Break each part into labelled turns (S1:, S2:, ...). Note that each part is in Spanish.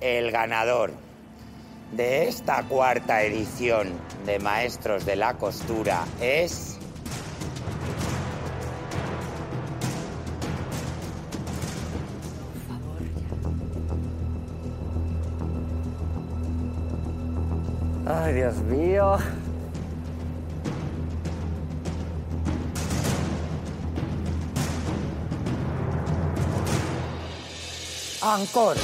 S1: el ganador de esta cuarta edición de Maestros de la Costura es... Ay, Dios mío. Ancor.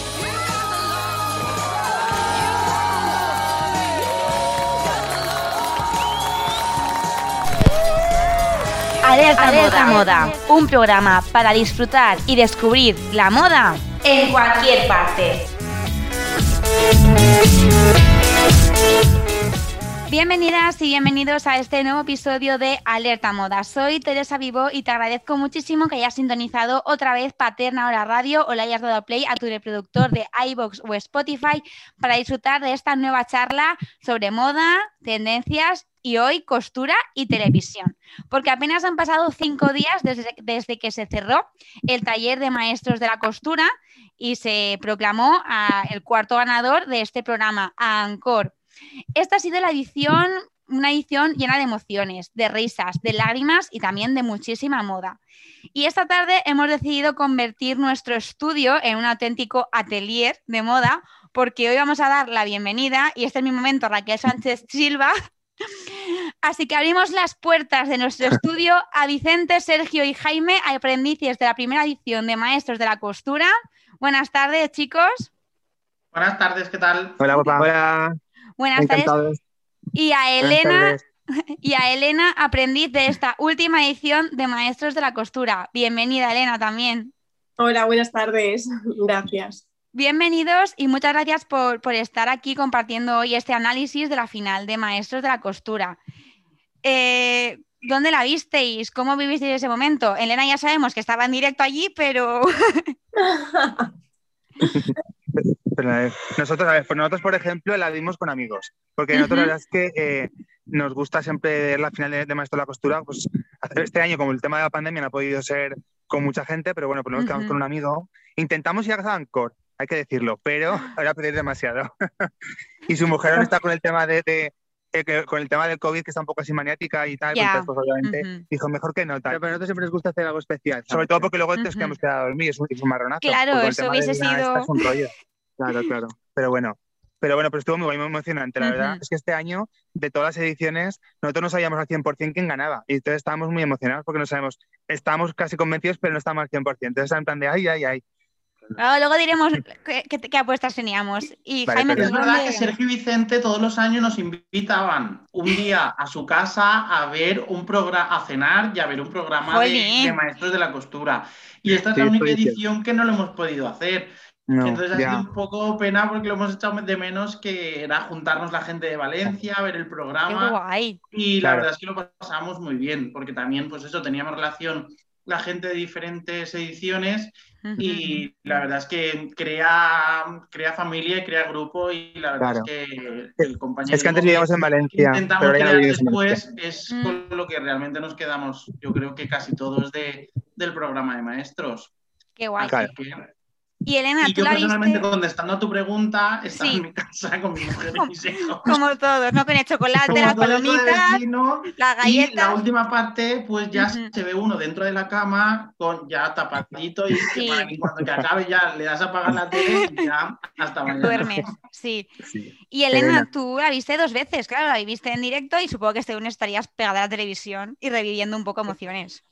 S2: Alerta, moda. un programa para disfrutar y descubrir la moda en cualquier parte. Bienvenidas y bienvenidos a este nuevo episodio de Alerta Moda. Soy Teresa Vivo y te agradezco muchísimo que hayas sintonizado otra vez Paterna Hora Radio o le hayas dado play a tu reproductor de iBox o Spotify para disfrutar de esta nueva charla sobre moda, tendencias y hoy costura y televisión. Porque apenas han pasado cinco días desde, desde que se cerró el taller de maestros de la costura y se proclamó el cuarto ganador de este programa, ANCOR esta ha sido la edición, una edición llena de emociones, de risas, de lágrimas y también de muchísima moda. Y esta tarde hemos decidido convertir nuestro estudio en un auténtico atelier de moda porque hoy vamos a dar la bienvenida, y este es mi momento, Raquel Sánchez Silva. Así que abrimos las puertas de nuestro estudio a Vicente, Sergio y Jaime, aprendices de la primera edición de Maestros de la Costura. Buenas tardes, chicos.
S3: Buenas tardes, ¿qué tal?
S4: Hola, Hola.
S2: Buenas tardes. Y a Elena, y a Elena, aprendiz de esta última edición de Maestros de la Costura. Bienvenida, Elena, también.
S5: Hola, buenas tardes. Gracias.
S2: Bienvenidos y muchas gracias por, estar aquí compartiendo hoy este análisis de la final de Maestros de la Costura. Eh, ¿Dónde la visteis? ¿Cómo vivisteis ese momento? Elena ya sabemos que estaba en directo allí, pero...
S4: nosotros, a ver, pues nosotros, por ejemplo, la vimos con amigos, porque nosotros la verdad es que eh, nos gusta siempre ver la final de, Maestro de la Costura, pues hacer este año, como el tema de la pandemia no ha podido ser con mucha gente, pero bueno, pues nos quedamos con un amigo. Intentamos ir a Ancor, hay que decirlo, pero ahora pedir demasiado. y su mujer ahora está con el tema de, con el tema del COVID, que está un poco así maniática y tal, pues, obviamente dijo mejor que no. Tal. Pero a nosotros siempre nos gusta hacer algo especial. Sobre todo porque luego uh que hemos quedado a dormir, es un, es un marronazo.
S2: Claro, eso hubiese sido.
S4: Es un rollo. Claro, claro. Pero bueno, pero bueno, pero estuvo muy, muy emocionante, la verdad. Es que este año, de todas las ediciones, nosotros no sabíamos al 100% quién ganaba. Y entonces estábamos muy emocionados porque no sabemos, estábamos casi convencidos, pero no estábamos al 100%. Entonces, en plan de, ay, ay, ay.
S2: luego diremos qué, apuestas teníamos. Y Jaime,
S3: es verdad que Sergio y Vicente todos los años nos invitaban un día a su casa a ver un programa, a cenar y a ver un programa de, maestros de la costura. Y esta es la única edición que no lo hemos podido hacer. Entonces ha sido un poco pena porque lo hemos echado de menos que era juntarnos la gente de Valencia, ver el programa. Y la verdad es que lo pasamos muy bien, porque también, pues eso, teníamos relación la gente de diferentes ediciones y la verdad es que crea, crea familia y crea grupo y la verdad es que el compañero...
S4: Es que antes vivíamos en Valencia.
S3: Intentamos crear después es mm. con lo que realmente nos quedamos, yo creo que casi todos de, del programa de maestros.
S2: Qué guay. Y Elena,
S3: y yo personalmente contestando a tu pregunta, estaba en mi casa con mi mujer y mis hijos.
S2: Como todos, ¿no? Con el chocolate, las palomitas, la galleta.
S3: Y la última parte, pues ya se ve uno dentro de la cama, con ya tapadito, y cuando te acabe ya le das a apagar la tele y ya hasta mañana.
S2: Duermes, sí. Y Elena, tú la viste dos veces, claro, la viste en directo y supongo que este lunes estarías pegada a la televisión y reviviendo un poco emociones.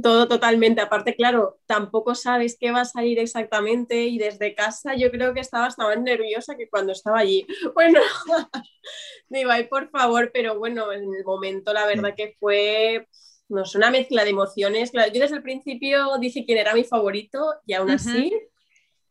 S5: Todo totalmente. Aparte, claro, tampoco sabes qué va a salir exactamente y desde casa yo creo que estaba hasta más nerviosa que cuando estaba allí. Bueno, digo, ay, por favor, pero bueno, en el momento la verdad que fue, no sé, una mezcla de emociones. Claro, yo desde el principio dije quién era mi favorito y aún así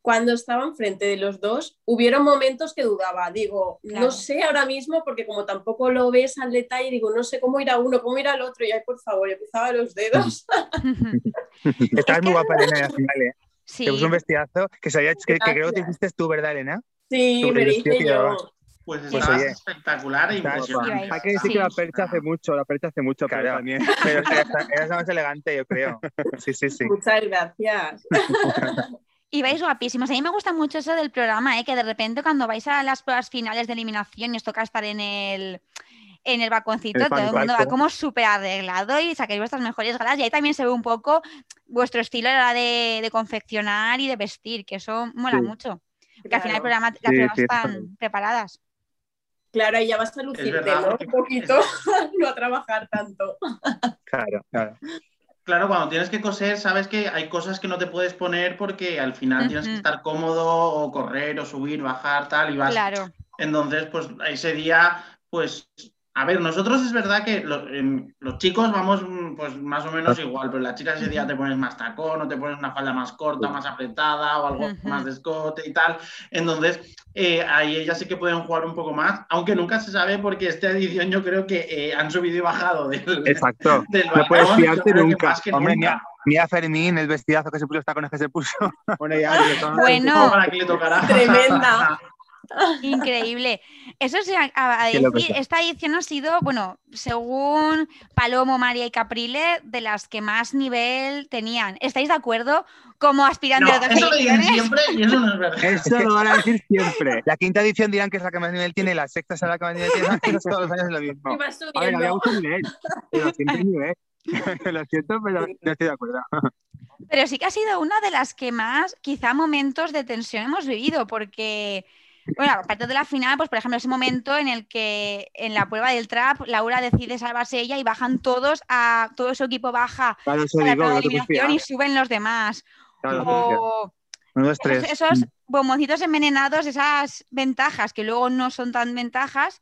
S5: cuando estaba enfrente de los dos, hubieron momentos que dudaba. Digo, no sé ahora mismo, porque como tampoco lo ves al detalle, digo, no sé cómo ir a uno, cómo ir al otro, y ay, por favor, empezaba los dedos.
S4: Estabas muy guapa, Elena, al final, ¿eh? Sí. Te puso un vestidazo que, sabía, que, creo que te hiciste tú, ¿verdad, Elena?
S5: Sí, me hice yo.
S3: Pues, pues oye, espectacular e impresionante.
S4: Hay que decir que la percha hace mucho, la percha hace mucho, claro. pero también. Pero eres más elegante, yo creo. Sí, sí, sí.
S5: Muchas gracias.
S2: Y vais guapísimos. A mí me gusta mucho eso del programa, ¿eh? que de repente cuando vais a las pruebas finales de eliminación y os toca estar en el, en el balconcito, todo el mundo va como súper arreglado y saquéis vuestras mejores galas. Y ahí también se ve un poco vuestro estilo de, de confeccionar y de vestir, que eso mola mucho. Porque al final el programa, las pruebas están preparadas.
S5: Claro, ahí ya vas a lucirte, ¿no? Un poquito, no a trabajar tanto.
S4: Claro, claro.
S3: Claro, cuando tienes que coser, sabes que hay cosas que no te puedes poner porque al final tienes que estar cómodo o correr o subir, bajar, tal, y vas.
S2: Claro.
S3: Entonces, pues ese día, pues a ver, nosotros es verdad que los, chicos vamos mm, pues más o menos igual, pero las chicas ese día te pones más tacón o te pones una falda más corta, más apretada o algo más de escote y tal. Entonces, eh, ahí ellas sí que pueden jugar un poco más, aunque nunca se sabe porque esta edición yo creo que eh, han subido y bajado del
S4: Exacto, no puedes fiarte nunca. Hombre, nunca. Mira, Fermín, el vestidazo que se puso, los tacones que se puso.
S2: bueno, bueno.
S5: tremenda.
S2: Increíble. Eso sí, a, decir, esta edición ha sido, bueno, según Palomo, María y Caprile, de las que más nivel tenían. ¿Estáis de acuerdo? Como aspirantes
S3: no, Eso lo dicen siempre y eso no es verdad.
S4: Eso lo van a decir siempre. La quinta edición dirán que es la que más nivel tiene, la sexta será la que más nivel tiene, todos los años es lo mismo. A ver, había mucho nivel, pero siempre nivel. lo siento, pero no estoy de acuerdo.
S2: Pero sí que ha sido una de las que más, quizá, momentos de tensión hemos vivido, porque bueno, aparte de la final, pues por ejemplo, ese momento en el que en la prueba del trap, Laura decide salvarse ella y bajan todos a todo su equipo baja
S4: a la
S2: eliminación y suben los demás. o esos, bomboncitos envenenados, esas ventajas que luego no son tan ventajas,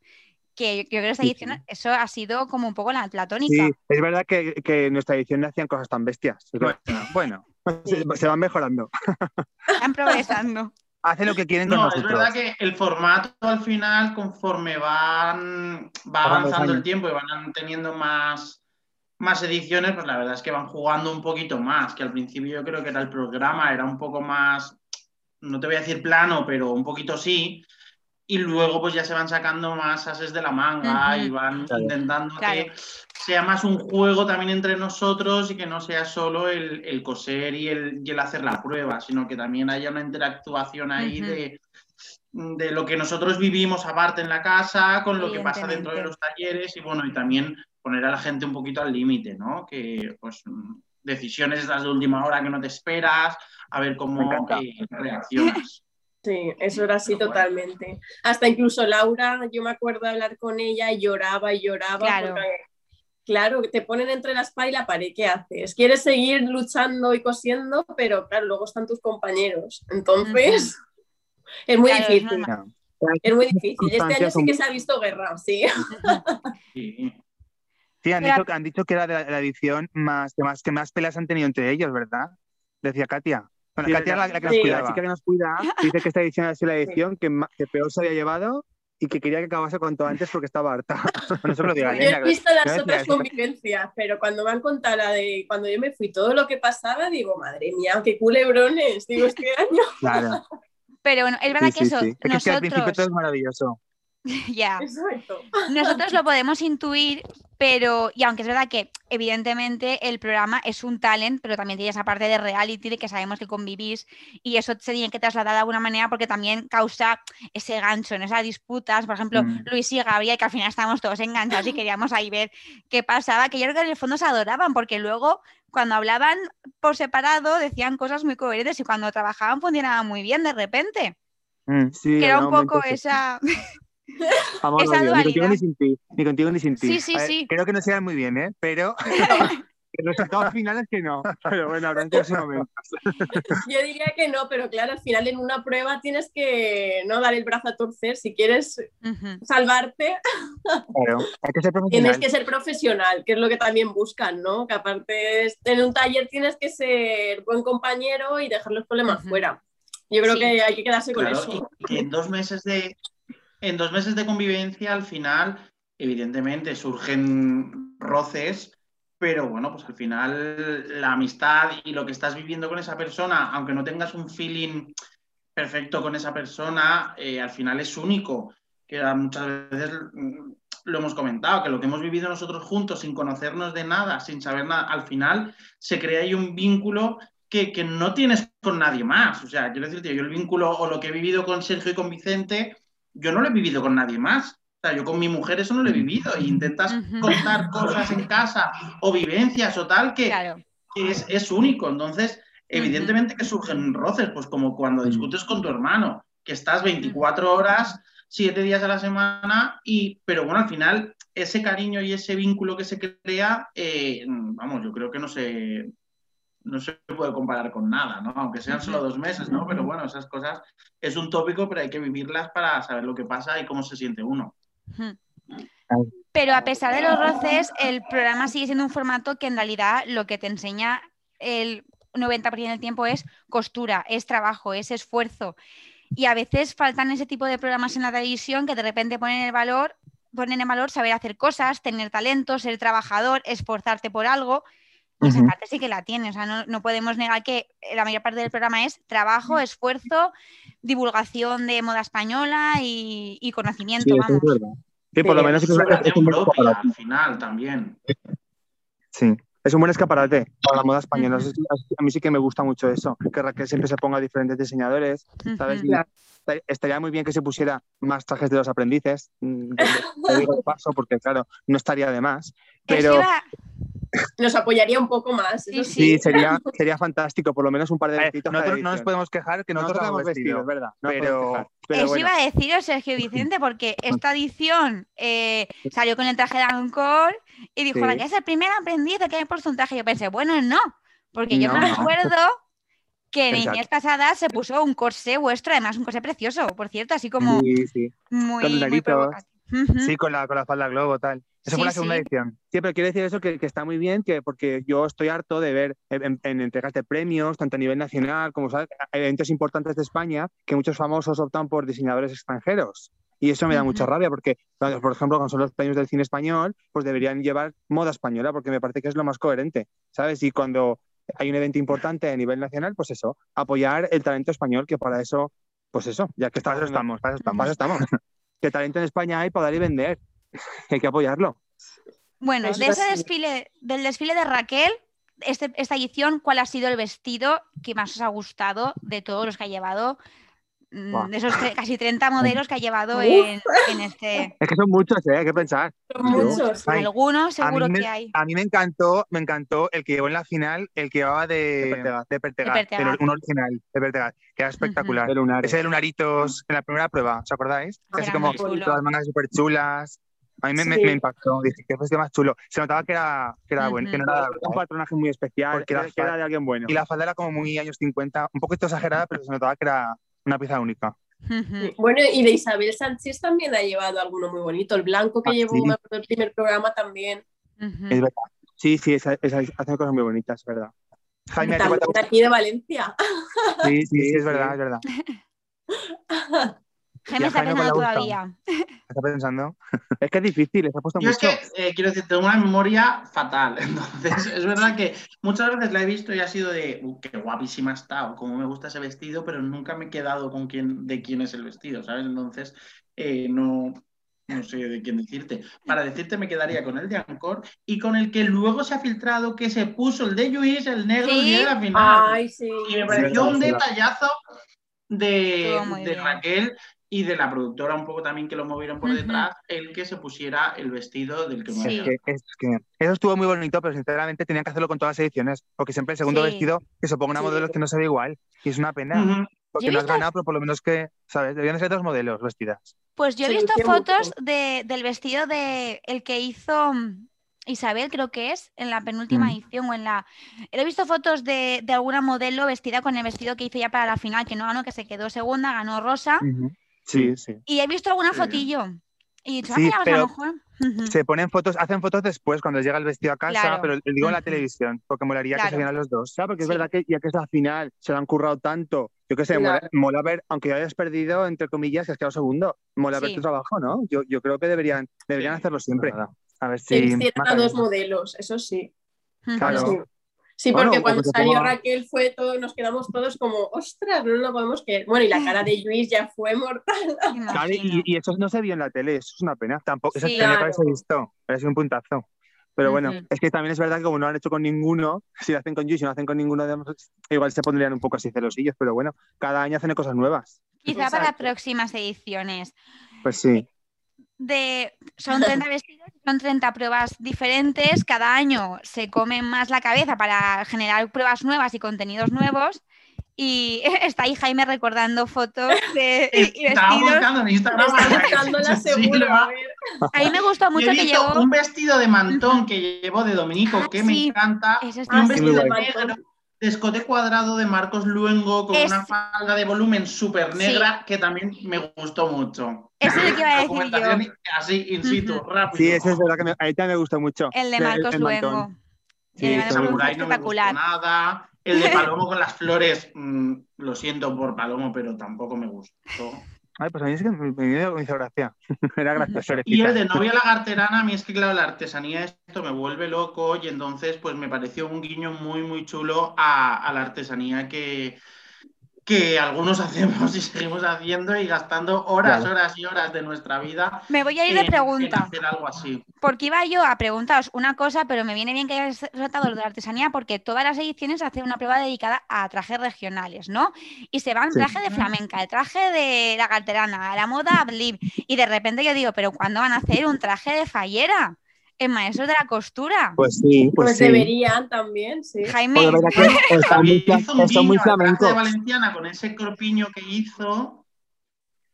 S2: que yo creo que esta edición eso ha sido como un poco la, tónica.
S4: Sí, es verdad que, que en nuestra edición no hacían cosas tan bestias. Bueno, se, van mejorando.
S2: Están progresando
S4: hace lo que quieren
S3: con
S4: no,
S3: Es verdad que el formato al final, conforme van va avanzando el tiempo y van teniendo más, más ediciones, pues la verdad es que van jugando un poquito más, que al principio yo creo que era el programa, era un poco más, no te voy a decir plano, pero un poquito sí, y luego pues ya se van sacando más ases de la manga y van intentando que sea más un juego también entre nosotros y que no sea solo el, coser y el, el, hacer la prueba, sino que también haya una interactuación ahí de, de, lo que nosotros vivimos aparte en la casa, con lo que pasa dentro de los talleres y bueno, y también poner a la gente un poquito al límite, ¿no? Que pues decisiones las de última hora que no te esperas, a ver cómo eh, reaccionas.
S5: Sí, eso era así totalmente. Hasta incluso Laura, yo me acuerdo hablar con ella y lloraba y lloraba.
S2: Claro.
S5: claro, te ponen entre la espada y la pared, ¿qué haces? Quieres seguir luchando y cosiendo, pero claro, luego están tus compañeros. Entonces, es muy difícil. Es, muy difícil. Este año sí que se ha visto guerra, sí.
S4: Sí, han, dicho, han dicho que era de la, edición más que, más que más peleas han tenido entre ellos, ¿verdad? Decía Katia. Bueno, Katia es la, que nos cuida, la chica que nos cuida, dice que esta edición ha sido la edición que, que peor se había llevado y que quería que acabase cuanto antes porque estaba harta.
S5: no se lo diga, yo he visto las otras convivencias, pero cuando me han contado la de cuando yo me fui todo lo que pasaba, digo, madre mía, qué culebrones, digo, este año.
S4: Claro.
S2: Pero bueno, es verdad que eso.
S4: Es que,
S2: nosotros...
S4: al principio todo es maravilloso.
S2: ya. Nosotros lo podemos intuir, pero, y aunque es verdad que evidentemente el programa es un talent, pero también tiene esa parte de reality de que sabemos que convivís y eso se tiene que trasladar de alguna manera porque también causa ese gancho en esas disputas. Por ejemplo, mm. Luis y Gabriel, que al final estábamos todos enganchados y queríamos ahí ver qué pasaba, que yo creo que en el fondo se adoraban porque luego cuando hablaban por separado decían cosas muy coherentes y cuando trabajaban funcionaban muy bien de repente.
S4: Mm,
S2: que era un poco esa...
S4: Amor, Esa ni contigo ni sin ti. Ni contigo ni sin ti.
S2: Sí, sí, sí.
S4: Creo que no sea muy bien, ¿eh? Pero los resultados finales que no. Pero bueno, habrá en ese momento.
S5: Yo diría que no, pero claro, al final en una prueba tienes que no dar el brazo a torcer. Si quieres salvarte,
S4: claro, hay que ser profesional.
S5: tienes que ser profesional, que es lo que también buscan, ¿no? Que aparte en un taller tienes que ser buen compañero y dejar los problemas fuera. Yo creo que hay que quedarse con eso.
S3: Y en dos meses de, en dos meses de convivencia, al final, evidentemente, surgen roces, pero bueno, pues al final la amistad y lo que estás viviendo con esa persona, aunque no tengas un feeling perfecto con esa persona, eh, al final es único. Que muchas veces mm, lo hemos comentado, que lo que hemos vivido nosotros juntos sin conocernos de nada, sin saber nada, al final se crea ahí un vínculo que, que, no tienes con nadie más. O sea, quiero decirte, yo el vínculo o lo que he vivido con Sergio y con Vicente, yo no lo he vivido con nadie más. O sea, yo con mi mujer eso no lo he vivido. E intentas contar cosas en casa o vivencias o tal que, es, es, único. Entonces, evidentemente que surgen roces, pues como cuando discutes con tu hermano, que estás 24 horas, 7 días a la semana, y, pero bueno, al final ese cariño y ese vínculo que se crea, eh, vamos, yo creo que no se, no se puede comparar con nada, ¿no? Aunque sean solo dos meses, ¿no? Pero bueno, esas cosas es un tópico, pero hay que vivirlas para saber lo que pasa y cómo se siente uno.
S2: Pero a pesar de los roces, el programa sigue siendo un formato que en realidad lo que te enseña el 90% del tiempo es costura, es trabajo, es esfuerzo. Y a veces faltan ese tipo de programas en la televisión que de repente ponen el valor, ponen en valor saber hacer cosas, tener talento, ser trabajador, esforzarte por algo y esa parte sí que la tiene. O sea, no, podemos negar que la mayor parte del programa es trabajo, esfuerzo, divulgación de moda española y, conocimiento. Sí, vamos.
S4: sí, por lo menos es,
S3: al final también.
S4: Sí. Es un buen escaparate para la moda española. A mí sí que me gusta mucho eso, que Raquel siempre se ponga diferentes diseñadores, ¿sabes? Estaría muy bien que se pusiera más trajes de los aprendices, mm, te digo paso, porque claro, no estaría de más. Pero
S5: nos apoyaría un poco más.
S4: Sí, sería, sería fantástico, por lo menos un par de vestidos.
S6: Nosotros no nos podemos quejar que nosotros, tenemos vestidos,
S4: ¿verdad?
S2: pero, Eso iba a deciros, Sergio Vicente, porque esta edición eh, salió con el traje de Ancor y dijo, la que es el primer aprendiz que hay traje. Yo pensé, bueno, no, porque yo me recuerdo que en Niñez Casada se puso un corsé vuestro, además un corsé precioso, por cierto, así como muy, muy
S4: Sí, con la, con la falda globo, tal. Esa fue la segunda edición. Sí, pero quiero decir eso que, que, está muy bien, que porque yo estoy harto de ver en, entregas de premios, tanto a nivel nacional como ¿sabes? eventos importantes de España, que muchos famosos optan por diseñadores extranjeros. Y eso me da mucha rabia porque, por ejemplo, cuando son los premios del cine español, pues deberían llevar moda española porque me parece que es lo más coherente, ¿sabes? Y cuando hay un evento importante a nivel nacional, pues eso, apoyar el talento español, que para eso, pues eso, ya que estamos, estamos, para eso estamos. estamos. ¿Qué talento en España hay para dar y vender? hay que apoyarlo.
S2: Bueno, de ese desfile, del desfile de Raquel, este, esta edición, ¿cuál ha sido el vestido que más os ha gustado de todos los que ha llevado? Mm, de esos casi 30 modelos que ha llevado en, este.
S4: Es que son muchos, ¿eh? hay que pensar.
S5: Son muchos.
S2: Algunos seguro que hay.
S4: A mí me encantó, me encantó el que llevó en la final, el que llevaba de, de Pertegat, un original de Pertegat, que era espectacular. Ese de Lunaritos en la primera prueba, ¿os acordáis? Casi como las mangas súper chulas. A mí me, impactó, dije, qué fue más chulo. Se notaba que era, que era bueno, que no era un patronaje muy especial, que era, de alguien bueno. Y la falda era como muy años 50, un poquito exagerada, pero se notaba que era una pieza única.
S5: Bueno, y de Isabel Sánchez también ha llevado alguno muy bonito. El blanco que ah, llevó el primer programa también.
S4: Es verdad. Sí, sí, hace cosas muy bonitas, es verdad.
S5: Jaime, también aquí de Valencia.
S4: Sí, sí, sí, es verdad, es verdad.
S2: Jaime está pensando todavía.
S4: Está pensando. Es que es difícil, se ha puesto
S3: Yo
S4: mucho.
S3: es que, eh, quiero decir, tengo una memoria fatal. Entonces, es verdad que muchas veces la he visto y ha sido de, uh, qué guapísima está, o cómo me gusta ese vestido, pero nunca me he quedado con quién, de quién es el vestido, ¿sabes? Entonces, eh, no, no sé de quién decirte. Para decirte me quedaría con el de Ancor y con el que luego se ha filtrado que se puso el de Luis, el negro, el día de la final.
S5: Ay, sí.
S3: Y me pareció un detallazo de, de Raquel y de la productora un poco también que lo movieron por detrás, el que se pusiera el vestido del que
S4: sí. es que, Eso estuvo muy bonito, pero sinceramente tenían que hacerlo con todas las ediciones, porque siempre el segundo vestido que se ponga una modelo que no se ve igual, y es una pena. Porque no has ganado, pero por lo menos que, ¿sabes? Deberían ser dos modelos vestidas.
S2: Pues yo he visto fotos de, del vestido de el que hizo mm, Isabel, creo que es, en la penúltima edición o en la... He visto fotos de, de, alguna modelo vestida con el vestido que hizo ya para la final, que no ganó, que se quedó segunda, ganó Rosa.
S4: Sí, sí.
S2: Y he visto alguna fotillo. Y sí, pero a lo mejor.
S4: Se ponen fotos, hacen fotos después cuando llega el vestido a casa, pero digo en la televisión, porque molaría que se vieran los dos. Claro, porque es verdad que ya que es la final, se lo han currado tanto. Yo qué sé, mola, ver, aunque hayas perdido, entre comillas, que has quedado segundo, mola ver tu trabajo, ¿no? Yo, yo creo que deberían, deberían hacerlo siempre. A ver si.
S5: a dos modelos, eso sí. Claro. Sí, porque cuando salió Raquel fue todo, nos quedamos todos como, ostras, no lo podemos creer. Bueno, y la cara de Luis ya fue mortal.
S4: y, eso no se vio en la tele, eso es una pena. Tampoco, eso tenía que haberse visto, parece un puntazo. Pero bueno, es que también es verdad que como no lo han hecho con ninguno, si lo hacen con You, si no lo hacen con ninguno, de igual se pondrían un poco así celosillos, pero bueno, cada año hacen cosas nuevas.
S2: Quizá para próximas ediciones.
S4: Pues sí.
S2: De, son 30 vestidos, son 30 pruebas diferentes, cada año se comen más la cabeza para generar pruebas nuevas y contenidos nuevos. Y está ahí Jaime recordando fotos de
S3: Estaba buscando en Instagram.
S2: A mí me gustó mucho que llevó...
S3: un vestido de mantón que llevó de Dominico, ah, que me encanta, un vestido de negro, escote cuadrado de Marcos Luengo, con una falda de volumen súper negra, que también me gustó mucho.
S2: Eso es lo que iba a decir yo.
S3: Así, in situ, rápido.
S4: Sí, eso es verdad que me, a también me gustó mucho.
S2: El de Marcos Luengo.
S3: Sí, el de Samurai no me gustó nada. El de Palomo con las flores, mm, lo siento por Palomo, pero tampoco me gustó.
S4: Ay, pues a mí es que me, hizo gracia. Era gracioso.
S3: Y el de novia lagarterana, a mí es que, claro, la artesanía esto me vuelve loco y entonces, pues me pareció un guiño muy, muy chulo a la artesanía que, que algunos hacemos y seguimos haciendo y gastando horas, horas y horas de nuestra vida.
S2: Me voy a ir de pregunta.
S3: hacer algo así.
S2: Porque iba yo a preguntaros una cosa, pero me viene bien que hayas tratado lo de la artesanía, porque todas las ediciones hacen una prueba dedicada a trajes regionales, ¿no? Y se van traje de flamenca, el traje de la galterana, la moda blip, y de repente yo digo, ¿pero cuándo van a hacer un traje de fallera? En maestros de la costura.
S4: Pues sí, pues,
S5: pues deberían también, sí.
S2: Jaime.
S3: está muy, hizo un muy flamenco. de Valenciana con ese corpiño que hizo.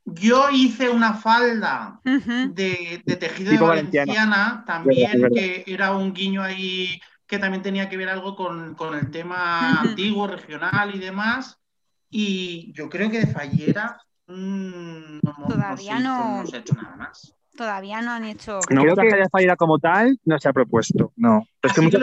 S3: Yo hice una falda de, tejido de Valenciana, también, que era un guiño ahí que también tenía que ver algo con, el tema antiguo, regional y demás. Y yo creo que de Fallera mm,
S2: Todavía
S3: no se ha hecho nada más
S2: todavía no han hecho.
S4: No creo que haya fallera como tal, no se ha propuesto. No.
S3: es que muchos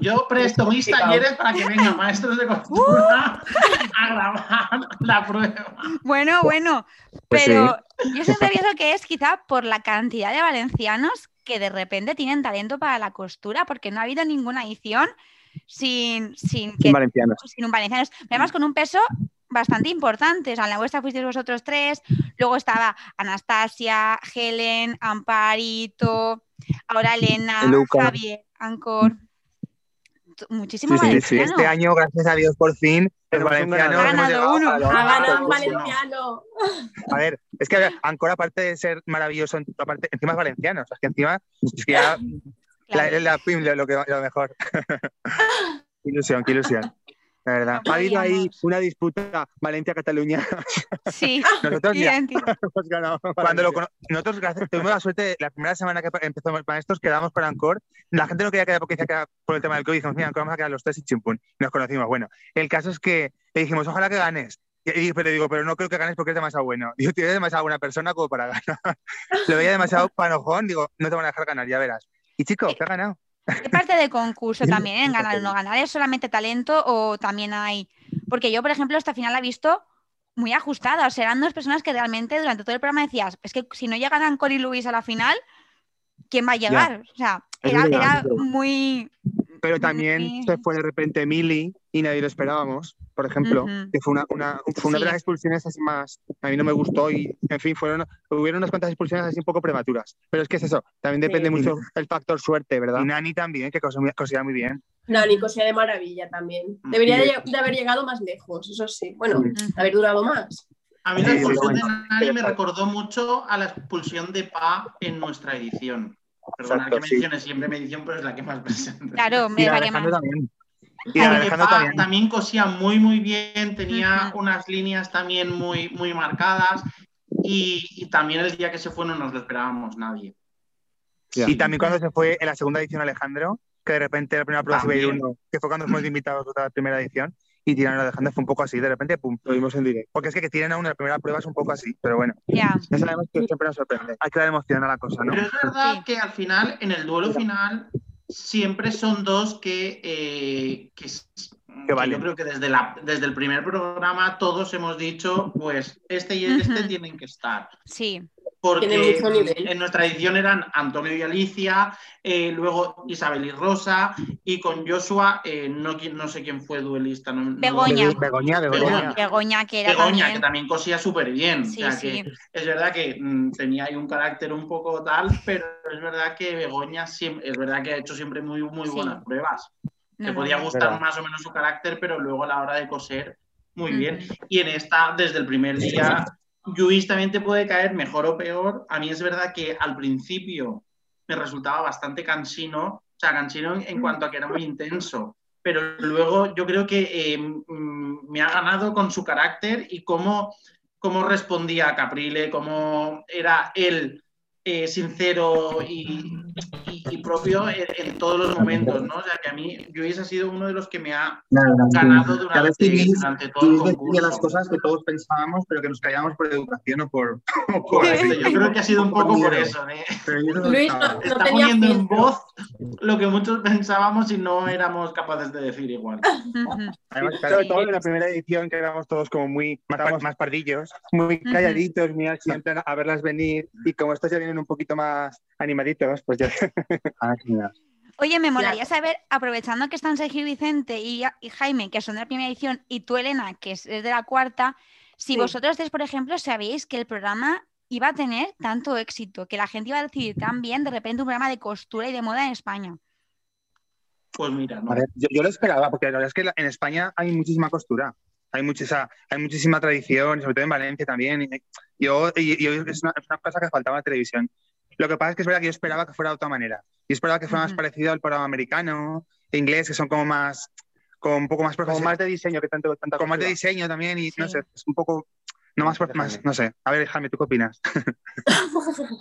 S3: Yo presto mis talleres para que vengan maestros de costura a grabar la prueba.
S2: Bueno, bueno. Pues pero yo siempre pienso que es quizá por la cantidad de valencianos que de repente tienen talento para la costura, porque no ha habido ninguna edición sin, sin, que,
S4: sin valencianos.
S2: Sin un valencianos. Además, con un peso bastante importantes. en la vuestra fuisteis vosotros tres, luego estaba Anastasia, Helen, Amparito, ahora Elena, Javier, Ancor. Muchísimo
S4: Este año, gracias a Dios, por fin, el valenciano.
S2: Ha ganado uno.
S5: Ha ganado un valenciano.
S4: A ver, es que Ancor, aparte de ser maravilloso, aparte, encima es valenciano. O sea, es que encima es que ya la, la, la, lo, que, lo mejor. ilusión, qué ilusión. La verdad. ha habido ahí una disputa Valencia-Cataluña.
S2: Sí,
S4: nosotros Cuando lo nosotros tuvimos la suerte, la primera semana que empezamos maestros quedamos para Ancor. La gente no quería quedar porque decía que por el tema del COVID. Dijimos, mira, Ancor vamos a quedar los tres y chimpún. Nos conocimos. Bueno, el caso es que le dijimos, ojalá que ganes. Y, pero digo, pero no creo que ganes porque es demasiado bueno. Digo, tienes demasiado buena persona como para ganar. Lo veía demasiado panojón. Digo, no te van a dejar ganar, ya verás. Y chico, ¿qué ha ganado?
S2: ¿Qué parte del concurso también en ganar o no ganar? ¿Es solamente talento o también hay...? Porque yo, por ejemplo, esta final la he visto muy ajustada. O sea, eran dos personas que realmente durante todo el programa decías, es que si no llegan Cory Luis a la final, ¿quién va a llegar? O sea, era, muy...
S4: Pero también se fue de repente Mili y nadie lo esperábamos por ejemplo, que fue una, una, fue una de las expulsiones así más, a mí no me gustó y, en fin, fueron, hubieron unas cuantas expulsiones así un poco prematuras. Pero es que es eso, también depende mucho el factor suerte, ¿verdad? Y Nani también, que cosía muy bien.
S5: Nani cosía de maravilla también. Mm. Debería de, haber llegado más lejos, eso sí. Bueno, haber durado más.
S3: A mí la expulsión de Nani me recordó mucho a la expulsión de Pa en nuestra edición. Perdona que mencione siempre mi edición, pero es la que más presente.
S2: Claro, me
S4: la que más. También.
S3: Y también. cosía muy, muy bien, tenía unas líneas también muy, muy marcadas y, también el día que se fue no nos lo esperábamos nadie.
S4: Y también cuando se fue en la segunda edición Alejandro, que de repente la primera prueba se uno, que fue cuando fuimos invitados a la primera edición, y tiraron a Alejandro fue un poco así, de repente, pum, lo vimos en directo. Porque es que que tienen a una primera prueba es un poco así, pero bueno,
S2: ya
S4: sabemos que siempre nos sorprende. Hay que dar emoción a la cosa, ¿no?
S3: Pero es verdad que al final, en el duelo final, siempre son dos que, eh, que, yo creo que desde, la, desde el primer programa todos hemos dicho, pues este y este tienen que estar.
S2: Sí.
S3: porque en nuestra edición eran Antonio y Alicia, eh, luego Isabel y Rosa, y con Joshua, eh, no, no, sé quién fue duelista.
S2: Begoña.
S4: Begoña,
S2: Begoña. Begoña, que era
S3: Begoña,
S2: también...
S3: que también cosía súper bien. o sea, que es verdad que mm, tenía ahí un carácter un poco tal, pero es verdad que Begoña siempre, es verdad que ha hecho siempre muy, muy buenas pruebas. Que podía gustar más o menos su carácter, pero luego a la hora de coser, muy bien. Y en esta, desde el primer día Luis también te puede caer mejor o peor. A mí es verdad que al principio me resultaba bastante cansino, o sea, cansino en, cuanto a que era muy intenso, pero luego yo creo que eh, mm, me ha ganado con su carácter y cómo, cómo respondía a Caprile, cómo era él eh, sincero y, propio en, todos los momentos, ¿no? O sea, que a mí Luis ha sido uno de los que me ha ganado durante, durante todo el concurso.
S4: las cosas que todos pensábamos, pero que nos callamos por educación o por...
S3: Yo creo que ha sido un poco por eso. ¿eh?
S5: Luis no,
S3: Está poniendo en voz lo que muchos pensábamos y no éramos capaces de decir igual.
S4: sobre todo en la primera edición que éramos todos como muy más, más pardillos, muy calladitos, muy al a verlas venir y como esto ya viene un poquito más animaditos, pues ya. Ah,
S2: Oye, me molaría saber, aprovechando que están Sergio Vicente y, Jaime, que son de la primera edición, y tú, Elena, que es de la cuarta, si vosotros por ejemplo, sabéis que el programa iba a tener tanto éxito, que la gente iba a decidir tan bien de repente un programa de costura y de moda en España.
S3: Pues mira,
S4: yo, lo esperaba, porque la verdad es que en España hay muchísima costura hay, muchísima, hay muchísima tradición, sobre todo en Valencia también. Yo, y, es, una, cosa que faltaba en la televisión. Lo que pasa es que es verdad que yo esperaba que fuera de otra manera. Yo esperaba que fuera más parecido al programa americano, inglés, que son como más, como un poco más
S6: Como más de diseño que tanto,
S4: tanta Como más de diseño también y no sé, es un poco, no más, más, no sé. A ver, Jaime, ¿tú qué opinas?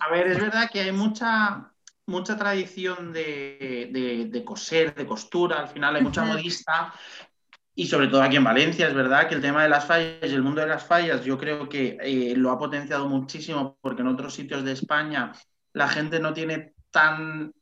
S3: A ver, es verdad que hay mucha, mucha tradición de, de, coser, de costura, al final hay mucha modista, y sobre todo aquí en Valencia, es verdad que el tema de las fallas y el mundo de las fallas yo creo que eh, lo ha potenciado muchísimo porque en otros sitios de España la gente no tiene tan,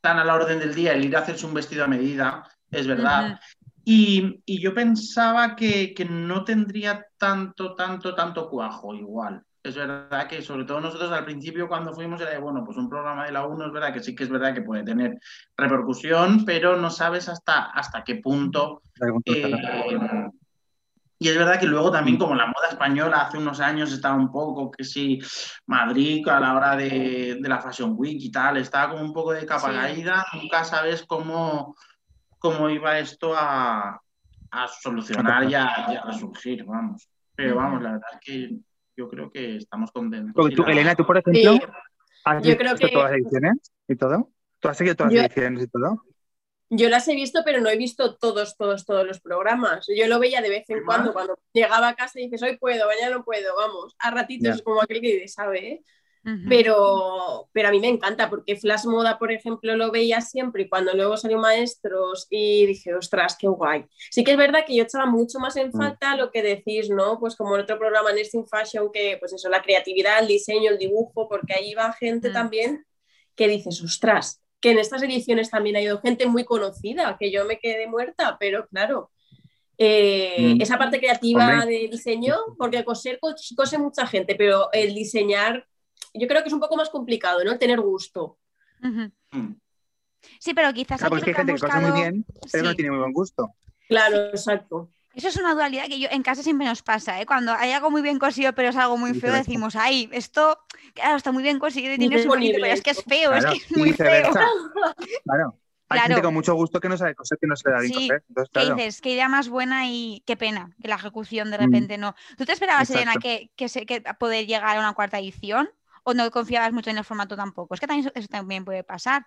S3: tan a la orden del día el ir a hacerse un vestido a medida, es verdad. y, y, yo pensaba que, que no tendría tanto, tanto, tanto cuajo igual es verdad que sobre todo nosotros al principio cuando fuimos era de, bueno, pues un programa de la 1 es verdad que sí que es verdad que puede tener repercusión, pero no sabes hasta, hasta qué punto. Eh, y es verdad que luego también como la moda española hace unos años estaba un poco que sí, Madrid a la hora de, la Fashion Week y tal, estaba como un poco de capa caída, nunca sabes cómo, cómo iba esto a, solucionar y a, resurgir, vamos. Pero vamos, la verdad es que yo creo que estamos contentos.
S4: Elena, tú, por ejemplo,
S5: ¿has yo creo que...
S4: todas las ediciones y todo? ¿Tú has seguido todas las ediciones y todo?
S5: Yo las he visto, pero no he visto todos, todos, todos los programas. Yo lo veía de vez en cuando, cuando llegaba a casa y dices, hoy puedo, mañana no puedo, vamos, a ratitos, como aquel que sabe, ¿eh? pero, pero a mí me encanta porque Flash Moda, por ejemplo, lo veía siempre y cuando luego salió Maestros y dije, ostras, qué guay. Sí que es verdad que yo echaba mucho más en mm. falta lo que decís, ¿no? Pues como en otro programa, Nesting Fashion, que pues eso, la creatividad, el diseño, el dibujo, porque ahí va gente mm. también que dices, ostras, que en estas ediciones también ha ido gente muy conocida, que yo me quedé muerta, pero claro, eh, mm. esa parte creativa de diseño, porque coser cose mucha gente, pero el diseñar yo creo que es un poco más complicado, ¿no? El tener gusto.
S2: Mm. Sí, pero quizás.
S4: Claro, porque hay gente que cosa muy bien, pero no tiene muy buen gusto.
S5: Claro, exacto.
S2: Eso es una dualidad que yo en casa siempre nos pasa, ¿eh? Cuando hay algo muy bien cosido pero es algo muy feo, decimos, ay, esto, claro, está muy bien cosido y tiene su bonito, pero es que es feo, es que es muy feo.
S4: Claro. Hay gente con mucho gusto que no sabe coser, que no se le da bien sí. coser.
S2: ¿Qué dices? Qué idea más buena y qué pena que la ejecución de repente mm. no. ¿Tú te esperabas, Elena, que, que, se, que poder llegar a una cuarta edición? o no confiabas mucho en el formato tampoco. Es que también eso también puede pasar.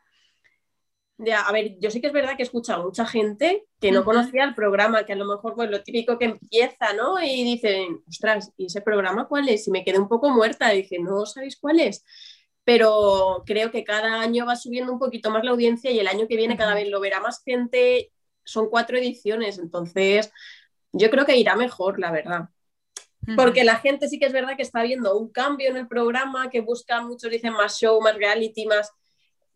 S5: Ya, a ver, yo sí que es verdad que he escuchado a mucha gente que no conocía el programa, que a lo mejor pues lo típico que empieza, ¿no? Y dicen, ostras, ¿y ese programa cuál es? Y me quedé un poco muerta, y dije, ¿no sabéis cuál es? Pero creo que cada año va subiendo un poquito más la audiencia y el año que viene cada vez lo verá más gente. Son cuatro ediciones, entonces yo creo que irá mejor, la verdad. Porque la gente sí que es verdad que está viendo un cambio en el programa, que busca, muchos dicen más show, más reality, más...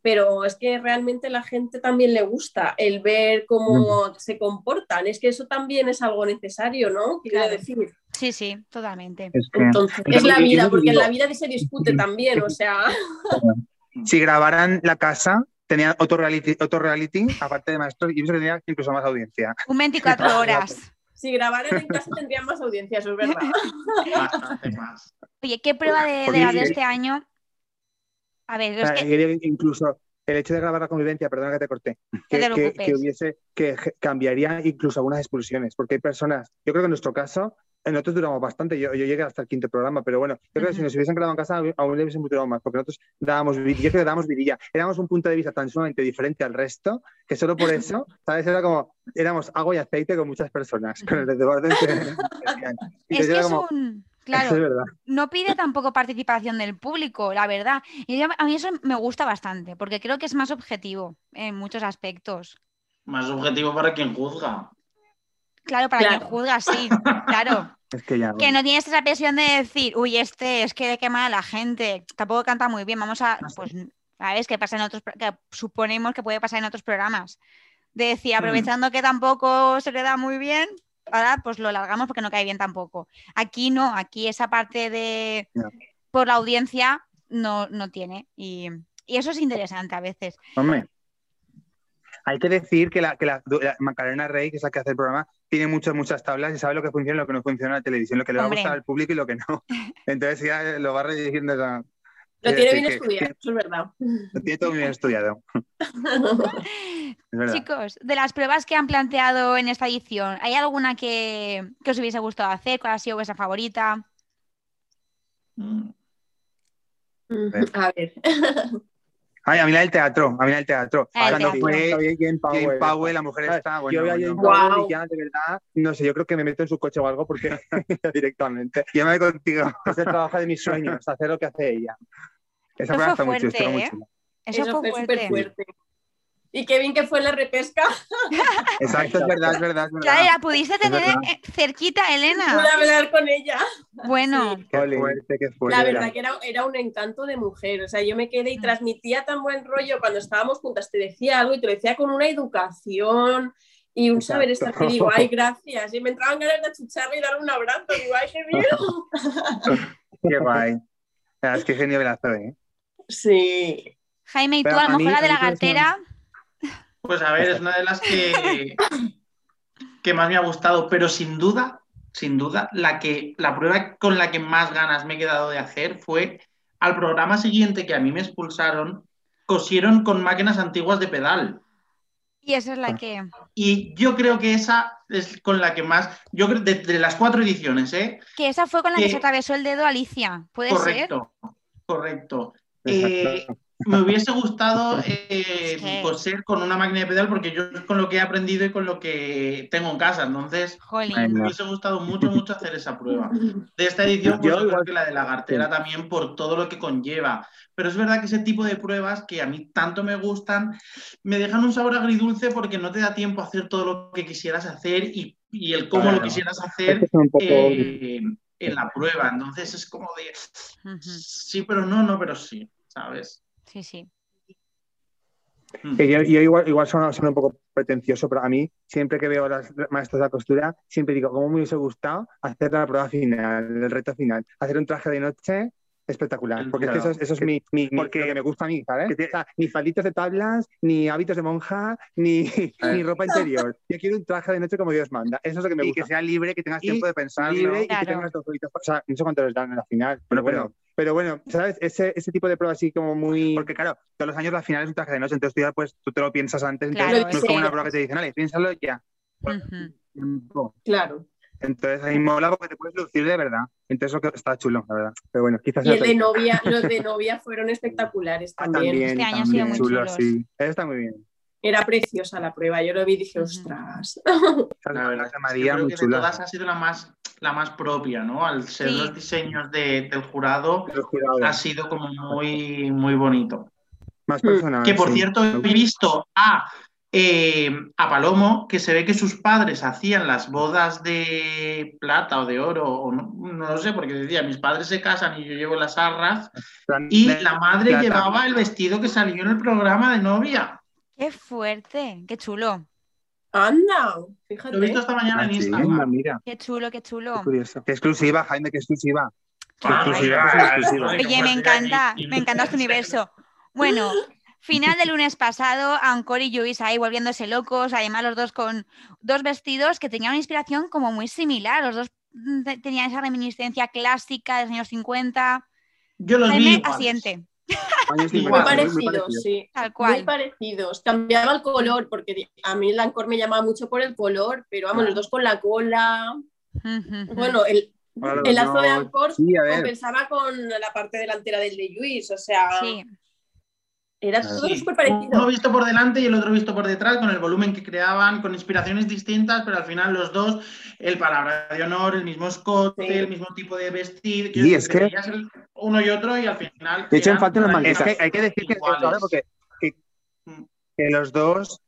S5: pero es que realmente la gente también le gusta el ver cómo se comportan. Es que eso también es algo necesario, ¿no? Quiero decir.
S2: Sí, sí, totalmente.
S5: Es Entonces, es la vida, porque en la vida se discute también, o sea.
S4: Si grabaran la casa, tenían otro reality, otro reality aparte de maestros, y eso tendría incluso más audiencia.
S2: Un 24 horas.
S5: Si grabaran en casa tendrían más audiencia, eso es verdad.
S3: Bastante más.
S2: Oye, ¿qué prueba de, de la de este año a ver, es que...
S4: incluso el hecho de grabar la convivencia, perdona que te corté, que, que, hubiese, que cambiaría incluso algunas expulsiones, porque hay personas, yo creo que en nuestro caso, nosotros duramos bastante, yo, yo llegué hasta el quinto programa, pero bueno, yo creo que si nos hubiesen grabado en casa aún le hubiesen durado más, porque nosotros dábamos, yo creo que dábamos vidilla, éramos un punto de vista tan sumamente diferente al resto, que solo por eso, ¿sabes? Era como, éramos agua y aceite con muchas personas, con el desborde.
S2: es que es un Claro, no pide tampoco participación del público, la verdad. Y a mí eso me gusta bastante, porque creo que es más objetivo en muchos aspectos.
S3: Más objetivo para quien juzga.
S2: Claro, para quien juzga, sí, claro. que, no tienes esa presión de decir, uy, este es que de qué a la gente, tampoco canta muy bien, vamos a, pues, ¿sabes? Que pasa en otros, que suponemos que puede pasar en otros programas. De decir, mm. aprovechando que tampoco se le da muy bien, ahora pues lo largamos porque no cae bien tampoco. Aquí no, aquí esa parte de por la audiencia no, no tiene. Y, eso es interesante a veces.
S4: Hombre, hay que decir que la, que la, Macarena Rey, que es la que hace el programa, tiene muchas, muchas tablas y sabe lo que funciona y lo que no funciona en la televisión, lo que le va a gustar al público y lo que no. Entonces ya lo va redirigiendo.
S5: Lo tiene bien estudiado, eso es verdad.
S4: Lo tiene todo bien estudiado.
S2: Chicos, de las pruebas que han planteado en esta edición, ¿hay alguna que, os hubiese gustado hacer? ¿Cuál ha sido vuestra favorita?
S5: Mm. A ver.
S4: Ay, a mí la del teatro, a mí la del teatro. Ah, Cuando fue Jane Powell, Powell, la mujer está, bueno, yo
S6: Jane Powell y ya, de verdad, no sé, yo creo que me meto en su coche o algo porque directamente.
S4: Yo me voy contigo.
S6: Es el trabajo de mis sueños, hacer lo que hace ella.
S2: Esa fue está fuerte, mucho, ¿eh? Eso,
S5: Eso, fue súper fuerte. Y qué bien que fue la repesca.
S4: Exacto, es verdad, es verdad. Es
S2: verdad. la pudiste tener eh, cerquita, Elena.
S5: Pude hablar con ella.
S2: Bueno.
S4: Qué fuerte, qué fuerte.
S5: La verdad que era, era, un encanto de mujer. O sea, yo me quedé y mm. transmitía tan buen rollo cuando estábamos juntas. Te decía algo y te lo decía con una educación y un saber estar. Y digo, ay, gracias. Y me entraban ganas de achucharle y darle un abrazo. Y digo, ay, qué bien.
S4: qué guay. Es que genio Velazo, ¿eh?
S5: Sí.
S2: Jaime, ¿y tú a lo mejor la de la gatera?
S3: Pues a ver, es una de las que, que más me ha gustado, pero sin duda, sin duda, la, que, la prueba con la que más ganas me he quedado de hacer fue al programa siguiente que a mí me expulsaron, cosieron con máquinas antiguas de pedal.
S2: Y esa es la que.
S3: Y yo creo que esa es con la que más. Yo creo de, las cuatro ediciones, ¿eh?
S2: Que esa fue con la que, se atravesó el dedo Alicia. ¿Puede
S3: correcto, ser? Correcto, correcto me hubiese gustado eh, coser con una máquina de pedal porque yo es con lo que he aprendido y con lo que tengo en casa. Entonces, me hubiese gustado mucho, mucho hacer esa prueba. De esta edición, pues, yo creo que la de la gartera también por todo lo que conlleva. Pero es verdad que ese tipo de pruebas que a mí tanto me gustan, me dejan un sabor agridulce porque no te da tiempo a hacer todo lo que quisieras hacer y, el cómo lo quisieras hacer. Eh, en la prueba, entonces es como de sí, pero no, no, pero sí, ¿sabes?
S2: Sí, sí.
S4: yo, igual, igual suena, un poco pretencioso, pero a mí, siempre que veo a las maestras de la costura, siempre digo, ¿cómo me hubiese gustado hacer la prueba final, el reto final? Hacer un traje de noche espectacular, porque es que eso, eso, es mi, mi, porque, que me gusta a mí, ¿sabes? ni falditas de tablas, ni hábitos de monja, ni, ni, ropa interior. Yo quiero un traje de noche como Dios manda. Eso es lo que me gusta.
S6: Y que sea libre, que tengas tiempo de pensar.
S4: Libre y que tengas dos O sea, no sé cuánto les dan en la final. Bueno, pero, pero bueno, ¿sabes? Ese, ese tipo de prueba así como muy. Porque claro, todos los años la final es un traje de noche, entonces tú ya pues tú te lo piensas antes, entonces no es como una prueba que te dicen, vale, piénsalo ya.
S5: Claro.
S4: Entonces ahí mola porque te puedes lucir de verdad. Entonces eso está chulo, la verdad. Pero bueno, quizás.
S5: Y el de novia, los de novia fueron espectaculares ah, también.
S2: este año ha sido muy chulo,
S4: sí. Está muy bien.
S5: Era preciosa la prueba, yo lo vi y dije, ostras.
S3: La verdad, María, creo que de todas ha sido la más, la más propia, ¿no? Al ser los diseños del, jurado, ha sido como muy, muy bonito.
S4: Más personal.
S3: Que por cierto, he visto a eh, a Palomo, que se ve que sus padres hacían las bodas de plata o de oro, o no, no lo sé, porque decía, mis padres se casan y yo llevo las arras, y la madre
S4: Plata.
S3: llevaba el vestido que salió en el programa de novia.
S2: Qué fuerte, qué chulo,
S5: Anda,
S3: Lo
S5: fíjate.
S3: he visto esta mañana
S4: Ah,
S3: en
S4: sí,
S3: Instagram.
S6: Mira,
S2: qué chulo, qué
S6: qué
S2: chulo.
S6: curioso.
S4: Qué exclusiva, Jaime, qué exclusiva. Qué
S3: Ah,
S4: exclusiva, qué exclusiva.
S2: Oye, me encanta, me encanta este universo. Bueno, final del lunes pasado, Ancor y Luis ahí volviéndose locos, además los dos con dos vestidos que tenían una inspiración como muy similar, los dos mm, te- tenían esa reminiscencia clásica de los años 50.
S3: Yo los vi
S2: Jaime
S3: iguales.
S2: asiente,
S3: Muy
S5: Muy
S6: 50,
S5: parecidos, sí.
S2: tal
S5: Muy
S2: cual.
S5: parecidos. Cambiaba el color, porque a mí el Lancor me llamaba mucho por el color, pero vamos, los dos con la cola. Bueno, el, el lazo de
S6: dos-
S5: Ancor
S4: Sí,
S5: compensaba con la parte delantera del de Luis, o sea,
S2: Sí,
S5: era todo
S3: Sí,
S5: súper
S3: Uno
S5: parecido.
S3: visto por delante y el otro visto por detrás, con el volumen que creaban, con inspiraciones distintas, pero al final los dos, el palabra de honor, el mismo escote,
S5: Sí.
S3: el mismo tipo de vestir.
S4: Y es que-
S3: uno y otro y al final.
S6: De hecho, faltan los
S3: prácticamente
S4: Es que hay que decir que. Porque que, que los dos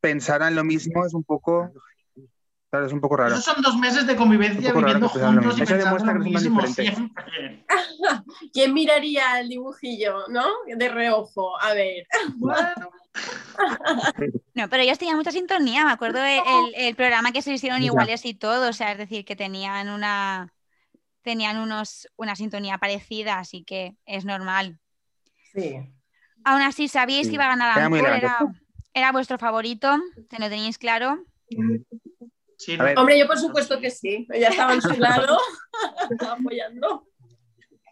S4: pensaran lo mismo es un poco. Claro, es un poco raro.
S3: Esos son dos meses de convivencia viviendo juntos y.
S4: Eso
S3: pensando lo mismo siempre.
S5: ¿Quién miraría el dibujillo, no? De reojo, a ver.
S3: Bueno,
S2: no, pero ellos tenían mucha sintonía, me acuerdo el, programa que se hicieron iguales y todo, o sea, es decir, que tenían una tenían unos, una sintonía parecida, así que es normal.
S5: Sí.
S2: Aún así, ¿sabíais que iba a ganar
S4: elegante.
S2: Era, era vuestro favorito, ¿te lo tenéis claro?
S3: Sí.
S5: Hombre, yo por supuesto que sí. Ella estaba en su lado, apoyando.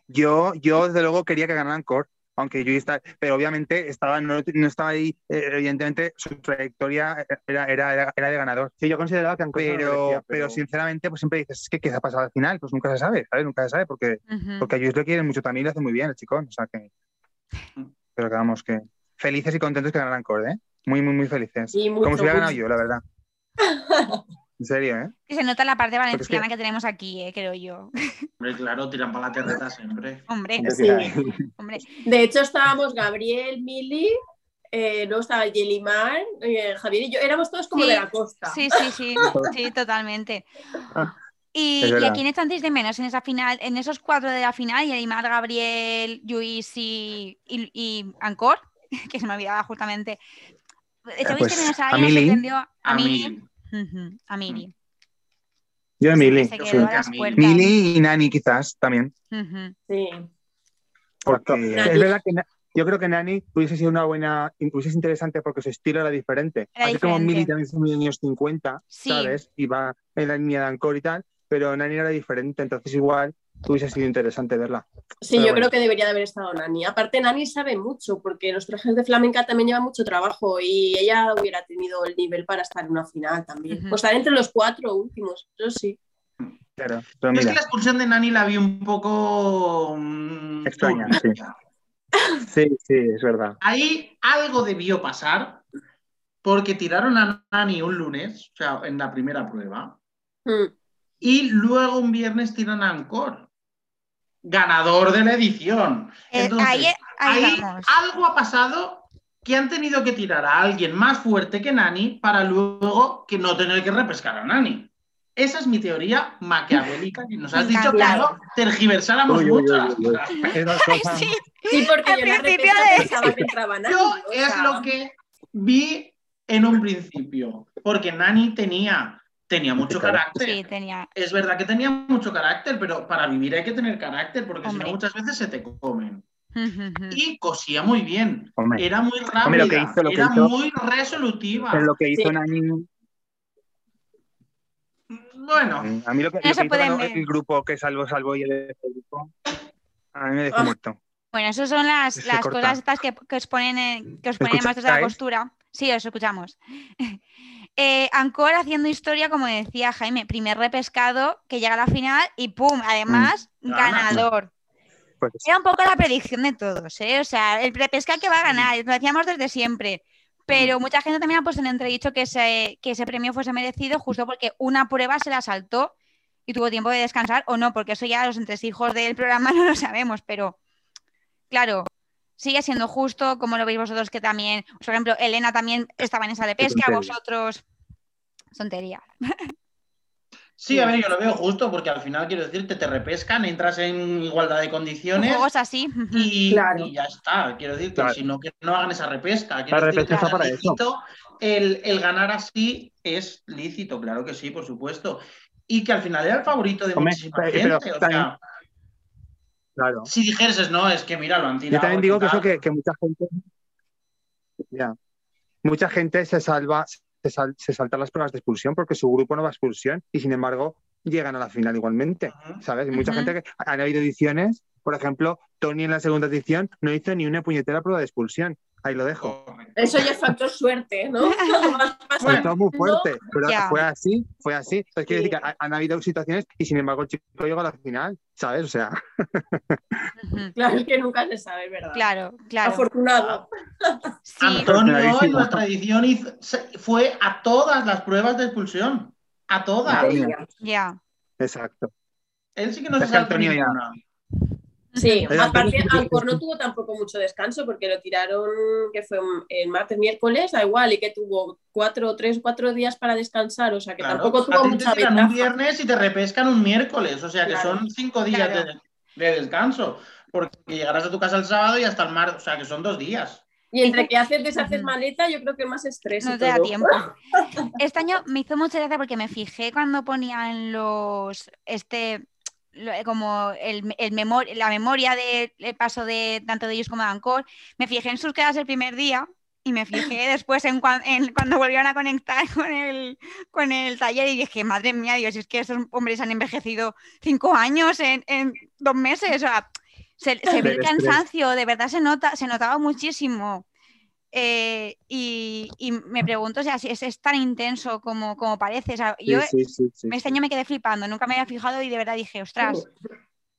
S4: Yo, yo desde luego quería que ganaran Core, aunque yo estaba, pero obviamente estaba, no, no estaba ahí, eh, evidentemente su trayectoria era, era, era, de ganador.
S6: Sí, yo consideraba que lo
S4: Pero, pero sinceramente, pues siempre dices, ¿qué, ¿qué ha pasado al final? Pues nunca se sabe, ¿sabes? Nunca se sabe, porque, porque a Luis lo quieren mucho también y lo hace muy bien el chico. O sea que. Pero que vamos, que. Felices y contentos que ganaran Core, ¿eh? Muy, muy, muy felices.
S5: Y mucho,
S4: Como si hubiera ganado
S5: mucho.
S4: yo, la verdad. En serio, ¿eh?
S2: Que se nota la parte
S4: es que-
S2: valenciana que... tenemos aquí, eh, creo yo.
S3: Hombre, claro, tiran para la terreta siempre.
S2: hombre,
S5: Sí.
S2: hombre.
S5: De hecho, estábamos Gabriel, Mili, eh, luego estaba Yelimar, eh, Javier y yo. Éramos todos como
S2: Sí,
S5: de la costa.
S2: Sí, sí, sí, sí, totalmente. ¿Y,
S4: Es
S2: y a quién echáis de menos en esa final, en esos cuatro de la final, y Aymar, Gabriel, Luis y, y, y Ancor, que se me olvidaba justamente. ¿Echabais
S4: pues,
S2: de menos a alguien? A
S3: A
S2: Mili. A Mili.
S6: Yo,
S2: Sí, a
S3: Mili.
S2: puertas.
S4: Mili y Nani, quizás, también.
S5: Sí.
S4: Porque.
S5: Nani.
S6: Es verdad que yo creo que Nani hubiese sido una buena, hubiese sido interesante porque su estilo era diferente.
S2: Era
S6: Así como. Mili también es muy de años 50,
S2: Sí.
S6: ¿sabes? Y va en la línea de Ancor y tal, pero Nani era diferente, entonces igual hubiese sido interesante verla.
S5: Sí,
S6: Pero
S5: yo
S6: bueno.
S5: creo que debería de haber estado Nani. Aparte, Nani sabe mucho, porque los trajes de flamenca también llevan mucho trabajo y ella hubiera tenido el nivel para estar en una final también. O estar entre los cuatro últimos, eso sí.
S4: Claro, pero
S3: es que la expulsión de Nani la vi un poco. mm,
S4: Extraña,
S3: turbia.
S6: Sí, sí, es verdad.
S3: Ahí algo debió pasar porque tiraron a Nani un lunes, o sea, en la primera prueba,
S5: Mm.
S3: y luego un viernes tiran a Ancor, ganador de la edición.
S2: Eh,
S3: Entonces,
S2: ahí ahí
S3: ahí
S2: vamos.
S3: algo ha pasado que han tenido que tirar a alguien más fuerte que Nani para luego que no tener que repescar a Nani. Esa es mi teoría maquiavélica y nos has dicho que no tergiversáramos mucho las cosas.
S2: Sí.
S5: Sí, porque
S2: Al
S5: yo
S2: de-
S5: pensaba que entraba Nani.
S3: Yo es lo que vi en un principio, porque Nani tenía, tenía mucho carácter.
S2: Sí, tenía.
S3: Es verdad que tenía mucho carácter, pero para vivir hay que tener carácter, porque si no muchas veces se te comen. Y cosía muy bien,
S4: Hombre,
S3: era muy rápida,
S4: Hombre, lo que hizo- lo que
S3: era
S4: hizo-
S3: muy resolutiva.
S4: pero lo que hizo
S5: Sí.
S4: Nani.
S3: Bueno,
S4: A mí lo que, lo
S2: No
S4: que hizo
S2: ver.
S4: el grupo que salvó, salvó y el grupo, a mí me dejó
S5: Ah.
S4: muerto.
S2: Bueno, esas son las, las cosas estas que, que os ponen en, que os ponen en Maestros de la? Costura. Sí, os escuchamos. Eh, Ancor haciendo historia, como decía Jaime, primer repescado que llega a la final y ¡pum! Además,
S3: Mm, gana.
S2: ganador.
S4: Pues,
S2: Era un poco la predicción de todos, ¿eh? O sea, el repesca que va a ganar, lo decíamos desde siempre. Pero
S3: Mm.
S2: mucha gente también ha puesto en entredicho que ese, que ese premio fuese merecido justo porque una prueba se la saltó y tuvo tiempo de descansar o no, porque eso ya los entresijos del programa no lo sabemos, pero claro, sigue siendo justo, como lo veis vosotros que también, por ejemplo, Elena también estaba en esa de pesca, vosotros, tontería.
S3: Sí, a ver, yo lo veo justo porque al final quiero decirte, te repescan, entras en igualdad de condiciones.
S2: Juegos así.
S3: Y, ya está. Quiero decirte, si no, que no hagan esa repesca. la
S6: repesca está para eso.
S3: El, el, ganar así es lícito, claro que sí, por supuesto. Y que al final era el favorito de muchísima gente. o sea,
S6: claro.
S3: Si dijeses, no, es que mira, lo han tirado.
S6: Yo también digo que eso que, que mucha gente. Mucha gente se salva, se, saltan las pruebas de expulsión porque su grupo no va a expulsión y sin embargo llegan a la final igualmente, ¿sabes? Y mucha gente que han habido ediciones, por ejemplo, Tony en la segunda edición no hizo ni una puñetera prueba de expulsión. Ahí lo dejo.
S5: Eso ya es factor suerte, ¿no?
S6: Todo muy fuerte, pero fue así, fue así. Entonces, quiere decir que han habido situaciones y sin embargo el chico llegó a la final, ¿sabes? O sea.
S5: Claro, es que nunca se sabe, ¿verdad?
S2: Claro, claro.
S5: Afortunado.
S2: Sí.
S3: Antonio en nuestra edición fue a todas las pruebas de expulsión. A todas.
S2: Ya.
S6: Exacto.
S3: Él sí que no se saltó ninguna.
S5: Sí, aparte Ancor no tuvo tampoco mucho descanso porque lo tiraron, que fue el martes, miércoles, da igual, y que tuvo cuatro, tres, cuatro días para descansar, o sea que tampoco tuvo mucha
S3: te un viernes y te repescan un miércoles, o sea que son cinco días de, descanso, porque llegarás a tu casa el sábado y hasta el martes, o sea que son dos días.
S5: Y entre que haces, deshaces maleta, yo creo que más estrés.
S2: No te da tiempo. Este año me hizo mucha gracia porque me fijé cuando ponían los este como el, el la memoria del paso de tanto de ellos como de Ancor, me fijé en sus quedas el primer día y me fijé después en, cuando volvieron a conectar con el, con el taller y dije, madre mía, Dios, es que esos hombres han envejecido cinco años en, dos meses, o sea, se, ve el cansancio, de verdad se nota, se notaba muchísimo. Eh, y, me pregunto o sea, si es, tan intenso como, como parece. yo este año me quedé flipando, nunca me había fijado y de verdad dije, ostras,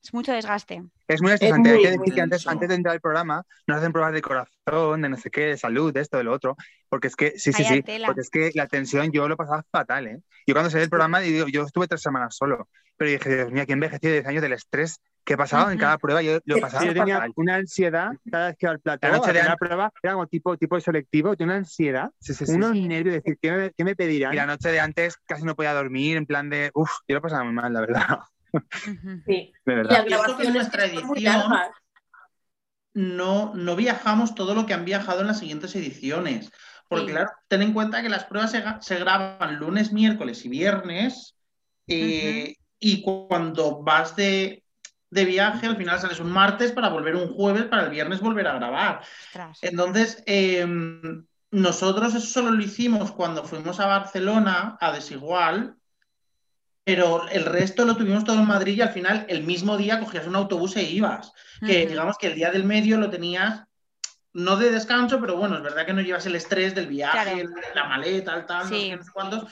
S2: es mucho desgaste.
S6: Es muy estresante. Hay que decir que antes, antes, de entrar al programa nos hacen pruebas de corazón, de no sé qué, de salud, de esto, de lo otro. Porque es que, sí, sí, sí. Porque es que la tensión yo lo pasaba fatal, ¿eh? Yo cuando salí del programa, yo estuve tres semanas solo. Pero dije, Dios mío, aquí envejeció 10 años del estrés que pasaba en cada prueba, yo lo pasaba. Yo tenía una ansiedad cada vez que iba al plato. La noche de la prueba era como tipo, tipo selectivo, tenía una ansiedad, sí, sí, unos nervios, decir, ¿qué me, ¿qué me, pedirán? Y la noche de antes casi no podía dormir, en plan de, uff, yo lo pasaba muy mal, la verdad.
S5: Sí,
S3: de verdad. Y la grabación es nuestra edición. No, no viajamos todo lo que han viajado en las siguientes ediciones. Porque, claro, ten en cuenta que las pruebas se, se graban lunes, miércoles y viernes. Eh, y cuando vas de, de viaje, al final sales un martes para volver un jueves, para el viernes volver a grabar. Entonces, em, nosotros eso solo lo hicimos cuando fuimos a Barcelona, a Desigual, pero el resto lo tuvimos todo en Madrid y al final el mismo día cogías un autobús e ibas. Que digamos que el día del medio lo tenías no de descanso, pero bueno, es verdad que no llevas el estrés del viaje, la maleta, el tal, no sé cuántos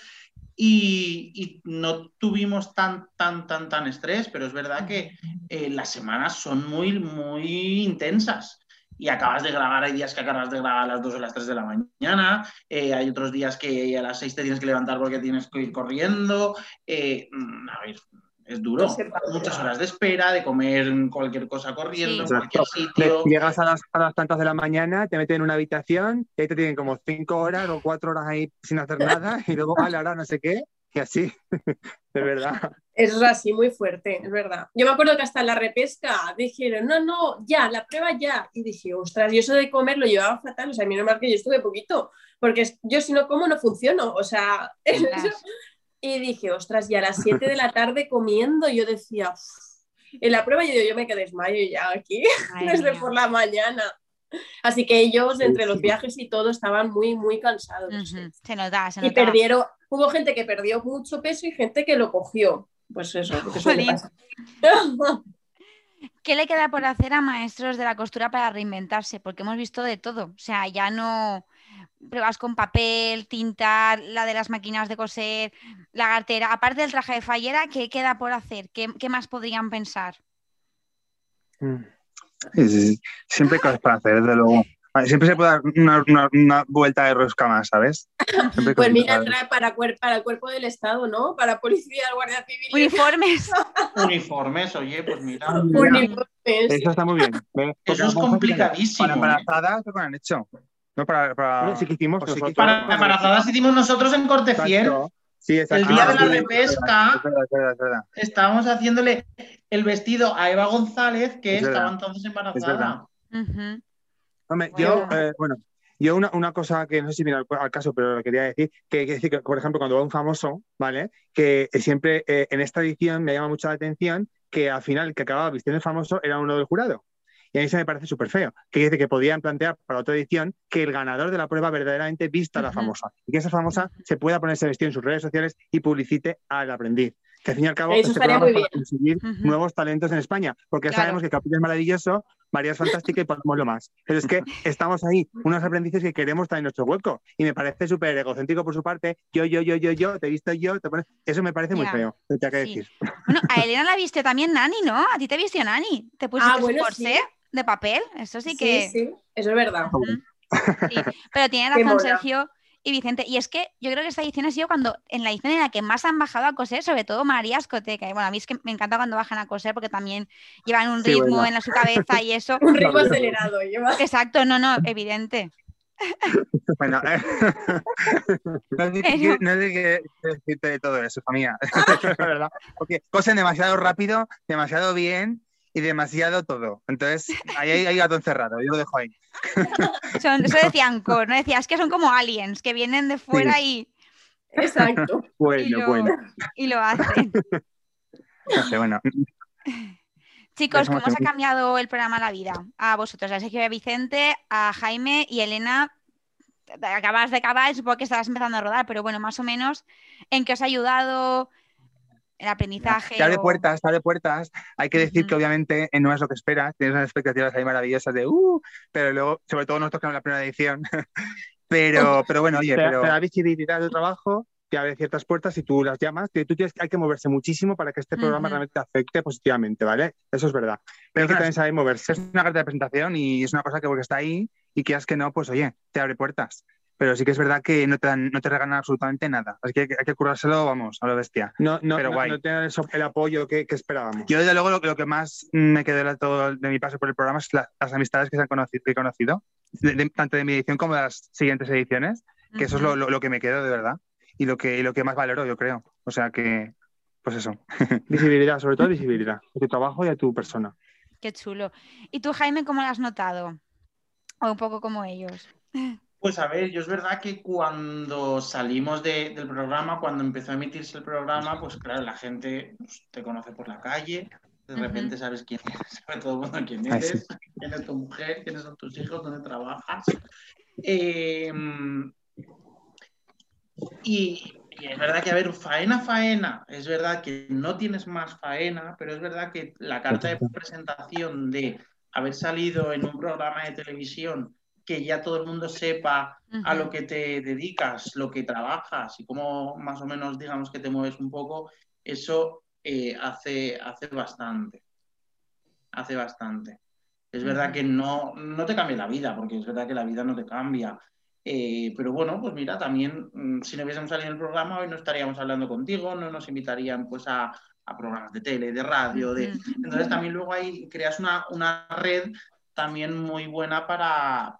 S3: y, no tuvimos tan, tan, tan, tan estrés, pero es verdad que eh, las semanas son muy, muy intensas. Y acabas de grabar, hay días que acabas de grabar a las 2 o las 3 de la mañana, eh, hay otros días que a las 6 te tienes que levantar porque tienes que ir corriendo. Eh, mm, a ver, es duro. Muchas horas de espera, de comer cualquier cosa corriendo, en cualquier sitio.
S6: Llegas a las, a las, tantas de la mañana, te meten en una habitación y ahí te tienen como cinco horas o cuatro horas ahí sin hacer nada y luego, vale, ahora no sé qué. Y así, de verdad.
S5: Es así, muy fuerte, es verdad. Yo me acuerdo que hasta en la repesca dijeron, no, no, ya, la prueba ya. Y dije, ostras, yo eso de comer lo llevaba fatal. O sea, a mí no me que yo estuve poquito, porque yo si no como no funciono. O sea, Y dije, ostras, y a las 7 de la tarde comiendo, yo decía, en la prueba yo, yo me quedé desmayo ya aquí, desde por la mañana. Así que ellos, entre los viajes y todo, estaban muy, muy cansados.
S2: Se nota, se
S5: Y perdieron, hubo gente que perdió mucho peso y gente que lo cogió. Pues eso,
S2: ¿Qué le queda por hacer a maestros de la costura para reinventarse? Porque hemos visto de todo. O sea, ya no pruebas con papel, tinta, la de las máquinas de coser, la gartera. Aparte del traje de fallera, ¿qué queda por hacer? ¿Qué, más podrían pensar?
S6: Mm. siempre hay cosas para hacer, desde luego.
S4: Siempre se puede dar una, vuelta de rosca más, ¿sabes?
S5: pues mira, trae para, para el cuerpo del Estado, ¿no? Para policía, guardia civil.
S2: Uniformes.
S3: Uniformes, oye, pues mira.
S5: Uniformes.
S4: Eso está muy bien.
S3: Eso es complicadísimo.
S4: Para ¿eh? embarazadas, ¿qué han hecho? No, para, para,
S3: sí hicimos para embarazadas hicimos nosotros en Cortefiel.
S4: Sí,
S3: el día de la repesca, estábamos haciéndole el vestido a Eva González, que estaba entonces embarazada.
S4: Hombre, yo, eh, bueno, yo una, una, cosa que no sé si viene al, caso, pero lo quería decir, que, que, decir que, por ejemplo, cuando va un famoso, ¿vale? Que siempre eh, en esta edición me llama mucho la atención que al final el que acababa vistiendo el famoso era uno del jurado. Y a mí se me parece súper feo. Que dice que podían plantear para otra edición que el ganador de la prueba verdaderamente vista a la famosa. Y que esa famosa se pueda ponerse vestido en sus redes sociales y publicite al aprendiz. Que al fin y al cabo
S5: Eso este para
S4: conseguir nuevos talentos en España. Porque sabemos que Capilla es maravilloso, María es fantástica y podemos lo más. Pero es que estamos ahí, unos aprendices que queremos estar en nuestro hueco. Y me parece súper egocéntrico por su parte. Yo, yo, yo, yo, yo, te he visto yo. Te Eso me parece muy feo. Te que decir.
S2: Bueno, a Elena la viste también Nani, ¿no? A ti te vistió Nani. Te pusiste ah, bueno, de papel, eso sí que...
S5: Sí, sí, eso es verdad.
S2: pero tiene razón Sergio y Vicente. Y es que yo creo que esta edición ha sido cuando, en la edición en la que más han bajado a coser, sobre todo María Escoteca. Y bueno, a mí es que me encanta cuando bajan a coser porque también llevan un ritmo en su cabeza y eso.
S5: un ritmo acelerado lleva.
S2: Exacto, no, no, evidente.
S4: Bueno, eh, no sé qué decirte de todo eso, familia. Porque cosen demasiado rápido, demasiado bien y demasiado todo. Entonces, ahí hay, gato encerrado, yo lo dejo ahí.
S2: Son, eso decían Cor, ¿no? Decías que son como aliens, que vienen de fuera y.
S5: Exacto.
S4: bueno,
S2: y lo,
S4: bueno.
S2: Y lo hacen.
S4: bueno.
S2: Chicos, ¿cómo os ha cambiado el programa La Vida? A vosotros, a Sergio y a Vicente, a Jaime y Elena. Acabas de acabar, supongo que estabas empezando a rodar, pero bueno, más o menos, ¿en qué os ha ayudado? El aprendizaje.
S4: Está de puertas, está de puertas. Hay que decir que obviamente no es lo que esperas, tienes unas expectativas ahí maravillosas de uh, pero luego, sobre todo nosotros que en la primera edición. pero, pero bueno, oye, pero... la visibilidad del trabajo te abre ciertas puertas y tú las llamas, que tú tienes, hay que moverse muchísimo para que este programa realmente te afecte positivamente, ¿vale? Eso es verdad. Pero hay que también saber moverse. Es una carta de presentación y es una cosa que porque está ahí y que es que no, pues oye, te abre puertas pero sí que es verdad que no te, no te regalan absolutamente nada. Así que hay que curárselo, vamos, a lo bestia. No, no, pero no, tener el, apoyo que, esperábamos. Yo, desde luego, lo, lo, que más me quedó de todo de mi paso por el programa es las amistades que se han conocido, he conocido tanto de mi edición como de las siguientes ediciones, que eso es lo, lo, que me quedó de verdad y lo que, lo que más valoro, yo creo. O sea que, pues eso. visibilidad, sobre todo visibilidad, a tu trabajo y a tu persona.
S2: Qué chulo. ¿Y tú, Jaime, cómo lo has notado? O un poco como ellos.
S3: Pues a ver, yo es verdad que cuando salimos del programa, cuando empezó a emitirse el programa, pues claro, la gente pues, te conoce por la calle, de repente sabes quién eres, sabe todo el mundo quién eres, quién es tu mujer, quiénes son tus hijos, dónde trabajas. Em, y, es verdad que, a ver, faena, faena, es verdad que no tienes más faena, pero es verdad que la carta de presentación de haber salido en un programa de televisión que ya todo el mundo sepa a lo que te dedicas, lo que trabajas y cómo más o menos digamos que te mueves un poco, eso eh, hace, hace bastante. Hace bastante. Es verdad que no, no te cambia la vida, porque es verdad que la vida no te cambia. Eh, pero bueno, pues mira, también mm, si no hubiésemos salido en el programa, hoy no estaríamos hablando contigo, no nos invitarían pues a, programas de tele, de radio, de... Entonces también luego ahí creas una, una red también muy buena para,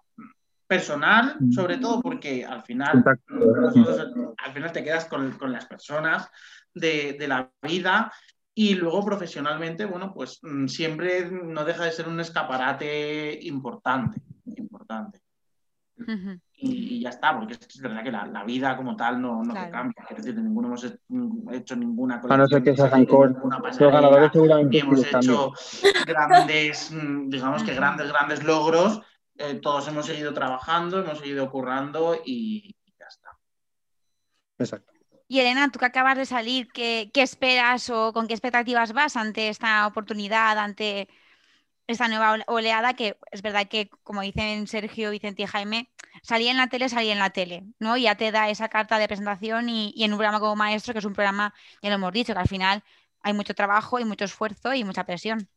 S3: personal, sobre todo porque al final, al final te quedas con, las personas de, la vida y luego profesionalmente, bueno, pues mm, siempre no deja de ser un escaparate importante, importante. y, ya está, porque es, verdad que la, vida como tal no, no cambia. Es decir, ninguno hemos hecho ninguna
S4: A no ser que sea
S3: y hemos hecho grandes, mm, digamos que grandes, grandes logros eh, todos hemos seguido trabajando, hemos seguido currando y, ya está.
S4: Exacto.
S2: Y Elena, tú que acabas de salir, ¿qué, esperas o con qué expectativas vas ante esta oportunidad, ante esta nueva oleada que es verdad que, como dicen Sergio, Vicente y Jaime, salía en la tele, salía en la tele, ¿no? Y ya te da esa carta de presentación y, y, en un programa como maestro, que es un programa, ya lo hemos dicho, que al final hay mucho trabajo y mucho esfuerzo y mucha presión.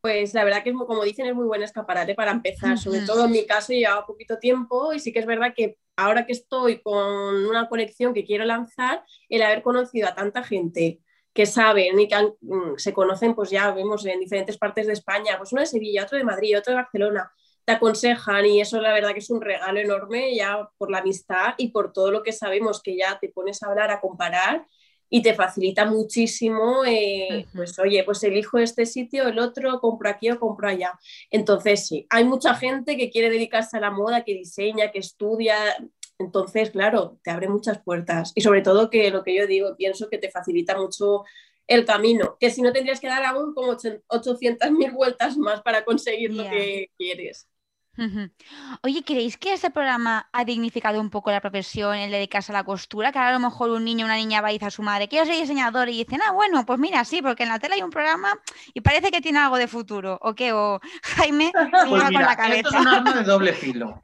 S5: Pues la verdad que, como dicen, es muy buen escaparate para empezar. Sobre todo en mi caso, lleva poquito tiempo y sí que es verdad que ahora que estoy con una colección que quiero lanzar, el haber conocido a tanta gente que saben y que mm, se conocen, pues ya vemos en diferentes partes de España, pues uno de Sevilla, otro de Madrid, otro de Barcelona, te aconsejan y eso la verdad que es un regalo enorme ya por la amistad y por todo lo que sabemos que ya te pones a hablar, a comparar y te facilita muchísimo, eh, pues oye, pues elijo este sitio, el otro, compro aquí o compro allá. Entonces sí, hay mucha gente que quiere dedicarse a la moda, que diseña, que estudia, entonces claro, te abre muchas puertas y sobre todo que lo que yo digo, pienso que te facilita mucho el camino, que si no tendrías que dar aún como 800.000 vueltas más para conseguir lo que quieres.
S2: Oye, ¿creéis que este programa ha dignificado un poco la profesión, el dedicarse a la costura? Que ahora a lo mejor un niño o una niña va a decir a su madre, quiero ser diseñador, y dicen, ah, bueno, pues mira, sí, porque en la tele hay un programa y parece que tiene algo de futuro. ¿O qué? O Jaime,
S3: pues con la cabeza. Esto es un arma de doble filo.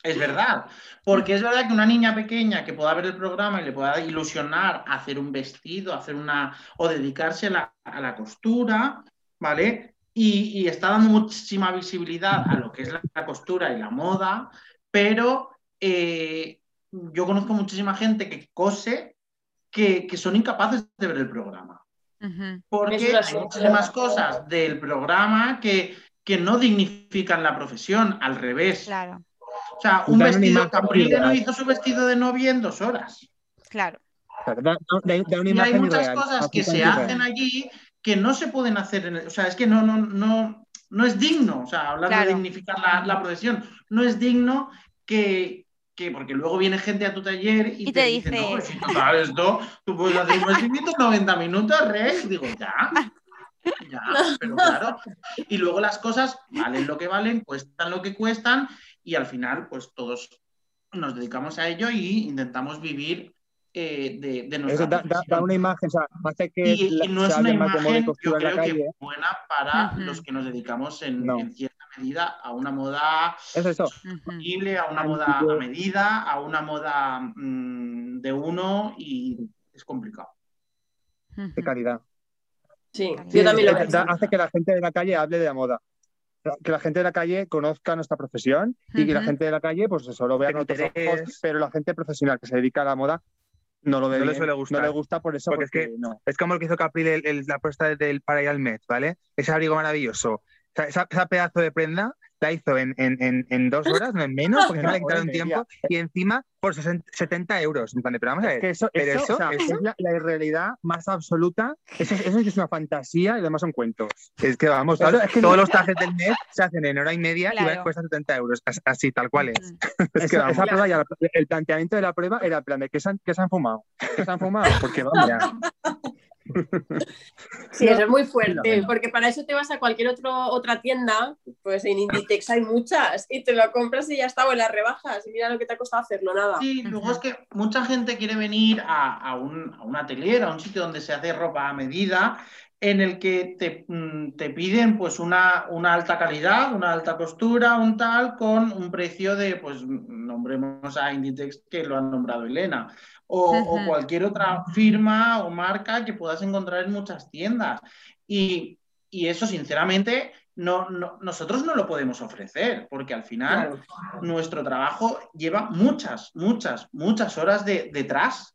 S3: Es verdad, porque es verdad que una niña pequeña que pueda ver el programa y le pueda ilusionar hacer un vestido, hacer una o dedicarse a la costura, ¿vale? Y, está dando muchísima visibilidad a lo que es la, costura y la moda, pero eh, yo conozco muchísima gente que cose que, son incapaces de ver el programa. Porque hay muchísimas cosas del programa que, que no dignifican la profesión, al revés.
S2: Claro.
S3: O sea, un vestido, Caprile no hizo su vestido de novia en dos horas.
S2: Claro.
S3: y hay muchas cosas que se hacen allí que no se pueden hacer, o sea, es que no, no, no, no es digno, o sea, hablar de dignificar la, la, profesión, no es digno que, que, porque luego viene gente a tu taller y, te, dice, no, pues si tú sabes esto, tú puedes hacer un 90 minutos, Rex, digo, ya, ya, pero claro, y luego las cosas valen lo que valen, cuestan lo que cuestan, y al final, pues todos nos dedicamos a ello y intentamos vivir eh, de, de
S6: Eso da, da, una imagen, o sea, hace que
S3: y, y no es una imagen, yo creo que buena para los que nos dedicamos en, en, cierta medida a una moda sostenible, a una moda a medida, a una moda mmm, de uno y es complicado.
S6: De calidad.
S5: Sí, sí yo también lo
S6: da, Hace que la gente de la calle hable de la moda. Que la gente de la calle conozca nuestra profesión y que la gente de la calle, pues eso, lo vea con otros ojos, pero la gente profesional que se dedica a la moda no lo ve no le suele gustar. No le gusta por eso. Porque, es que no. es como lo que hizo Capri la apuesta del para ir al Met, ¿vale? Ese abrigo maravilloso. O sea, esa, esa, pedazo de prenda la hizo en, en, en, dos horas, no en menos, porque no le quitaron tiempo, y encima por 70 euros. pero vamos a ver. eso, eso, es la, irrealidad más absoluta. Eso, eso es una fantasía y además son cuentos. Es que vamos, todos los trajes del mes se hacen en hora y media y cuesta 70 euros. Así, tal cual es. es que esa prueba ya, el planteamiento de la prueba era plan de que se han, que se han fumado. Que se han fumado, porque vamos ya.
S5: Sí, eso es muy fuerte, porque para eso te vas a cualquier otro, otra tienda, pues en Inditex hay muchas, y te lo compras y ya está, o en las rebajas, y mira lo que te ha costado hacerlo, nada.
S3: Sí, luego es que mucha gente quiere venir a, un, a un atelier, a un sitio donde se hace ropa a medida, en el que te, mm, te, piden pues una, una, alta calidad, una alta costura, un tal, con un precio de, pues nombremos a Inditex que lo han nombrado Elena, o, cualquier otra firma o marca que puedas encontrar en muchas tiendas. Y, eso, sinceramente, no, nosotros no lo podemos ofrecer, porque al final nuestro trabajo lleva muchas, muchas, muchas horas de, detrás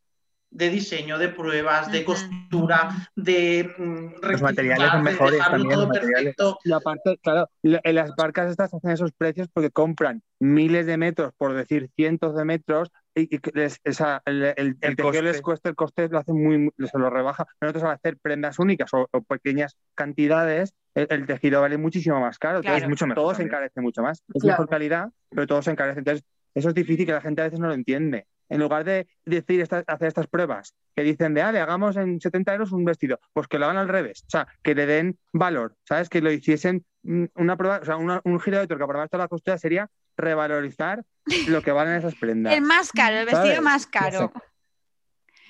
S3: de diseño, de pruebas, de costura, de
S6: mm, los materiales son mejores también. Perfecto. La parte, claro, en las marcas estas hacen esos precios porque compran miles de metros, por decir cientos de metros, y, esa, el, el, el, les cuesta el coste lo hace muy, se lo rebaja. Nosotros al hacer prendas únicas o, pequeñas cantidades, el, tejido vale muchísimo más caro. Entonces, mucho mejor, todo se encarece mucho más. Es mejor calidad, pero todo se encarece. Entonces, eso es difícil que la gente a veces no lo entiende. En lugar de decir hacer estas pruebas que dicen de, ah, le hagamos en 70 euros un vestido, pues que lo hagan al revés. O sea, que le den valor, ¿sabes? Que lo hiciesen mm, una prueba, o sea, un giro de tuerca para toda la costura sería revalorizar lo que valen esas prendas.
S2: El más caro, el vestido más caro.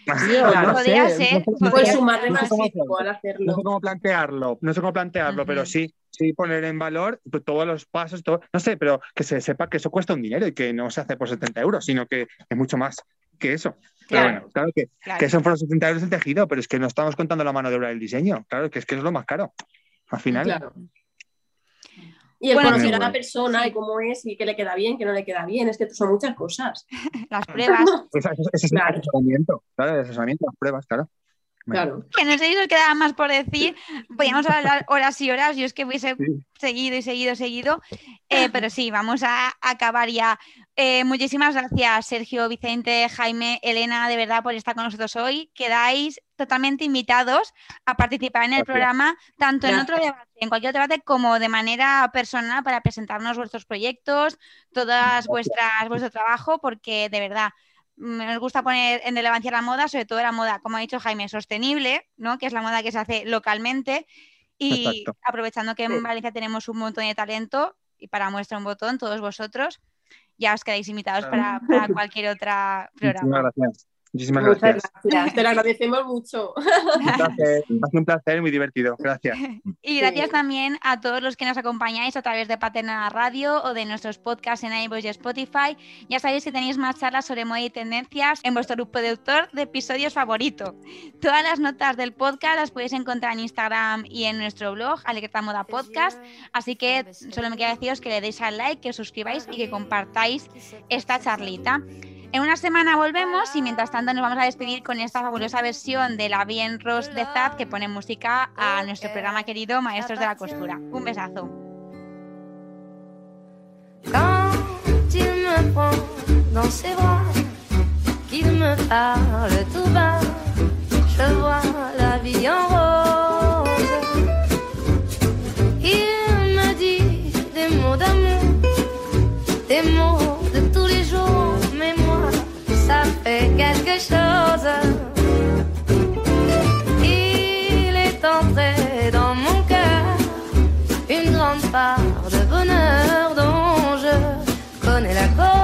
S5: podría ser. Sumarle más
S6: hacerlo. No sé cómo plantearlo, no sé cómo plantearlo, pero sí, sí poner en valor todos los pasos, todo, no sé, pero que se sepa que eso cuesta un dinero y que no se hace por 70 euros, sino que es mucho más que eso. Claro, pero bueno, claro que, son por los 70 euros el tejido, pero es que no estamos contando la mano de obra del diseño, claro, que es que es lo más caro. al final. Claro.
S5: Y el conocer a la persona y cómo es y qué le queda bien, qué no le queda bien, es que son muchas cosas.
S2: las pruebas.
S6: Ese es el asesoramiento, claro, el asesoramiento, las pruebas, claro.
S5: Claro.
S2: Que no sé si nos quedaba más por decir. Podríamos hablar horas y horas. Yo es que hubiese seguido y seguido, seguido. Eh, pero sí, vamos a acabar ya. Eh, muchísimas gracias, Sergio, Vicente, Jaime, Elena, de verdad, por estar con nosotros hoy. Quedáis totalmente invitados a participar en el programa, tanto en otro debate, en cualquier otro debate, como de manera personal para presentarnos vuestros proyectos, todas vuestras, vuestro trabajo, porque de verdad nos gusta poner en relevancia la moda, sobre todo la moda, como ha dicho Jaime, sostenible, ¿no? que es la moda que se hace localmente. Y aprovechando que en Valencia tenemos un montón de talento, y para muestra un botón, todos vosotros, ya os quedáis invitados para, para cualquier otra programa.
S6: Muchas gracias. Muchísimas Muchas
S5: gracias. Te lo agradecemos mucho.
S6: Un placer, muy divertido. Gracias.
S2: Y gracias también a todos los que nos acompañáis a través de Paterna Radio o de nuestros podcasts en iVoox y Spotify. Ya sabéis que tenéis más charlas sobre moda y tendencias en vuestro grupo productor de episodios favorito. Todas las notas del podcast las podéis encontrar en Instagram y en nuestro blog, Alerta Moda Podcast. Así que solo me queda deciros que le deis al like, que os suscribáis y que compartáis esta charlita. En una semana volvemos y mientras tanto nos vamos a despedir con esta fabulosa versión de la Bien Rose de Zad que pone música a nuestro programa querido Maestros de la Costura. Un besazo.
S7: Il est entré dans mon cœur une grande part de bonheur dont je connais la cause.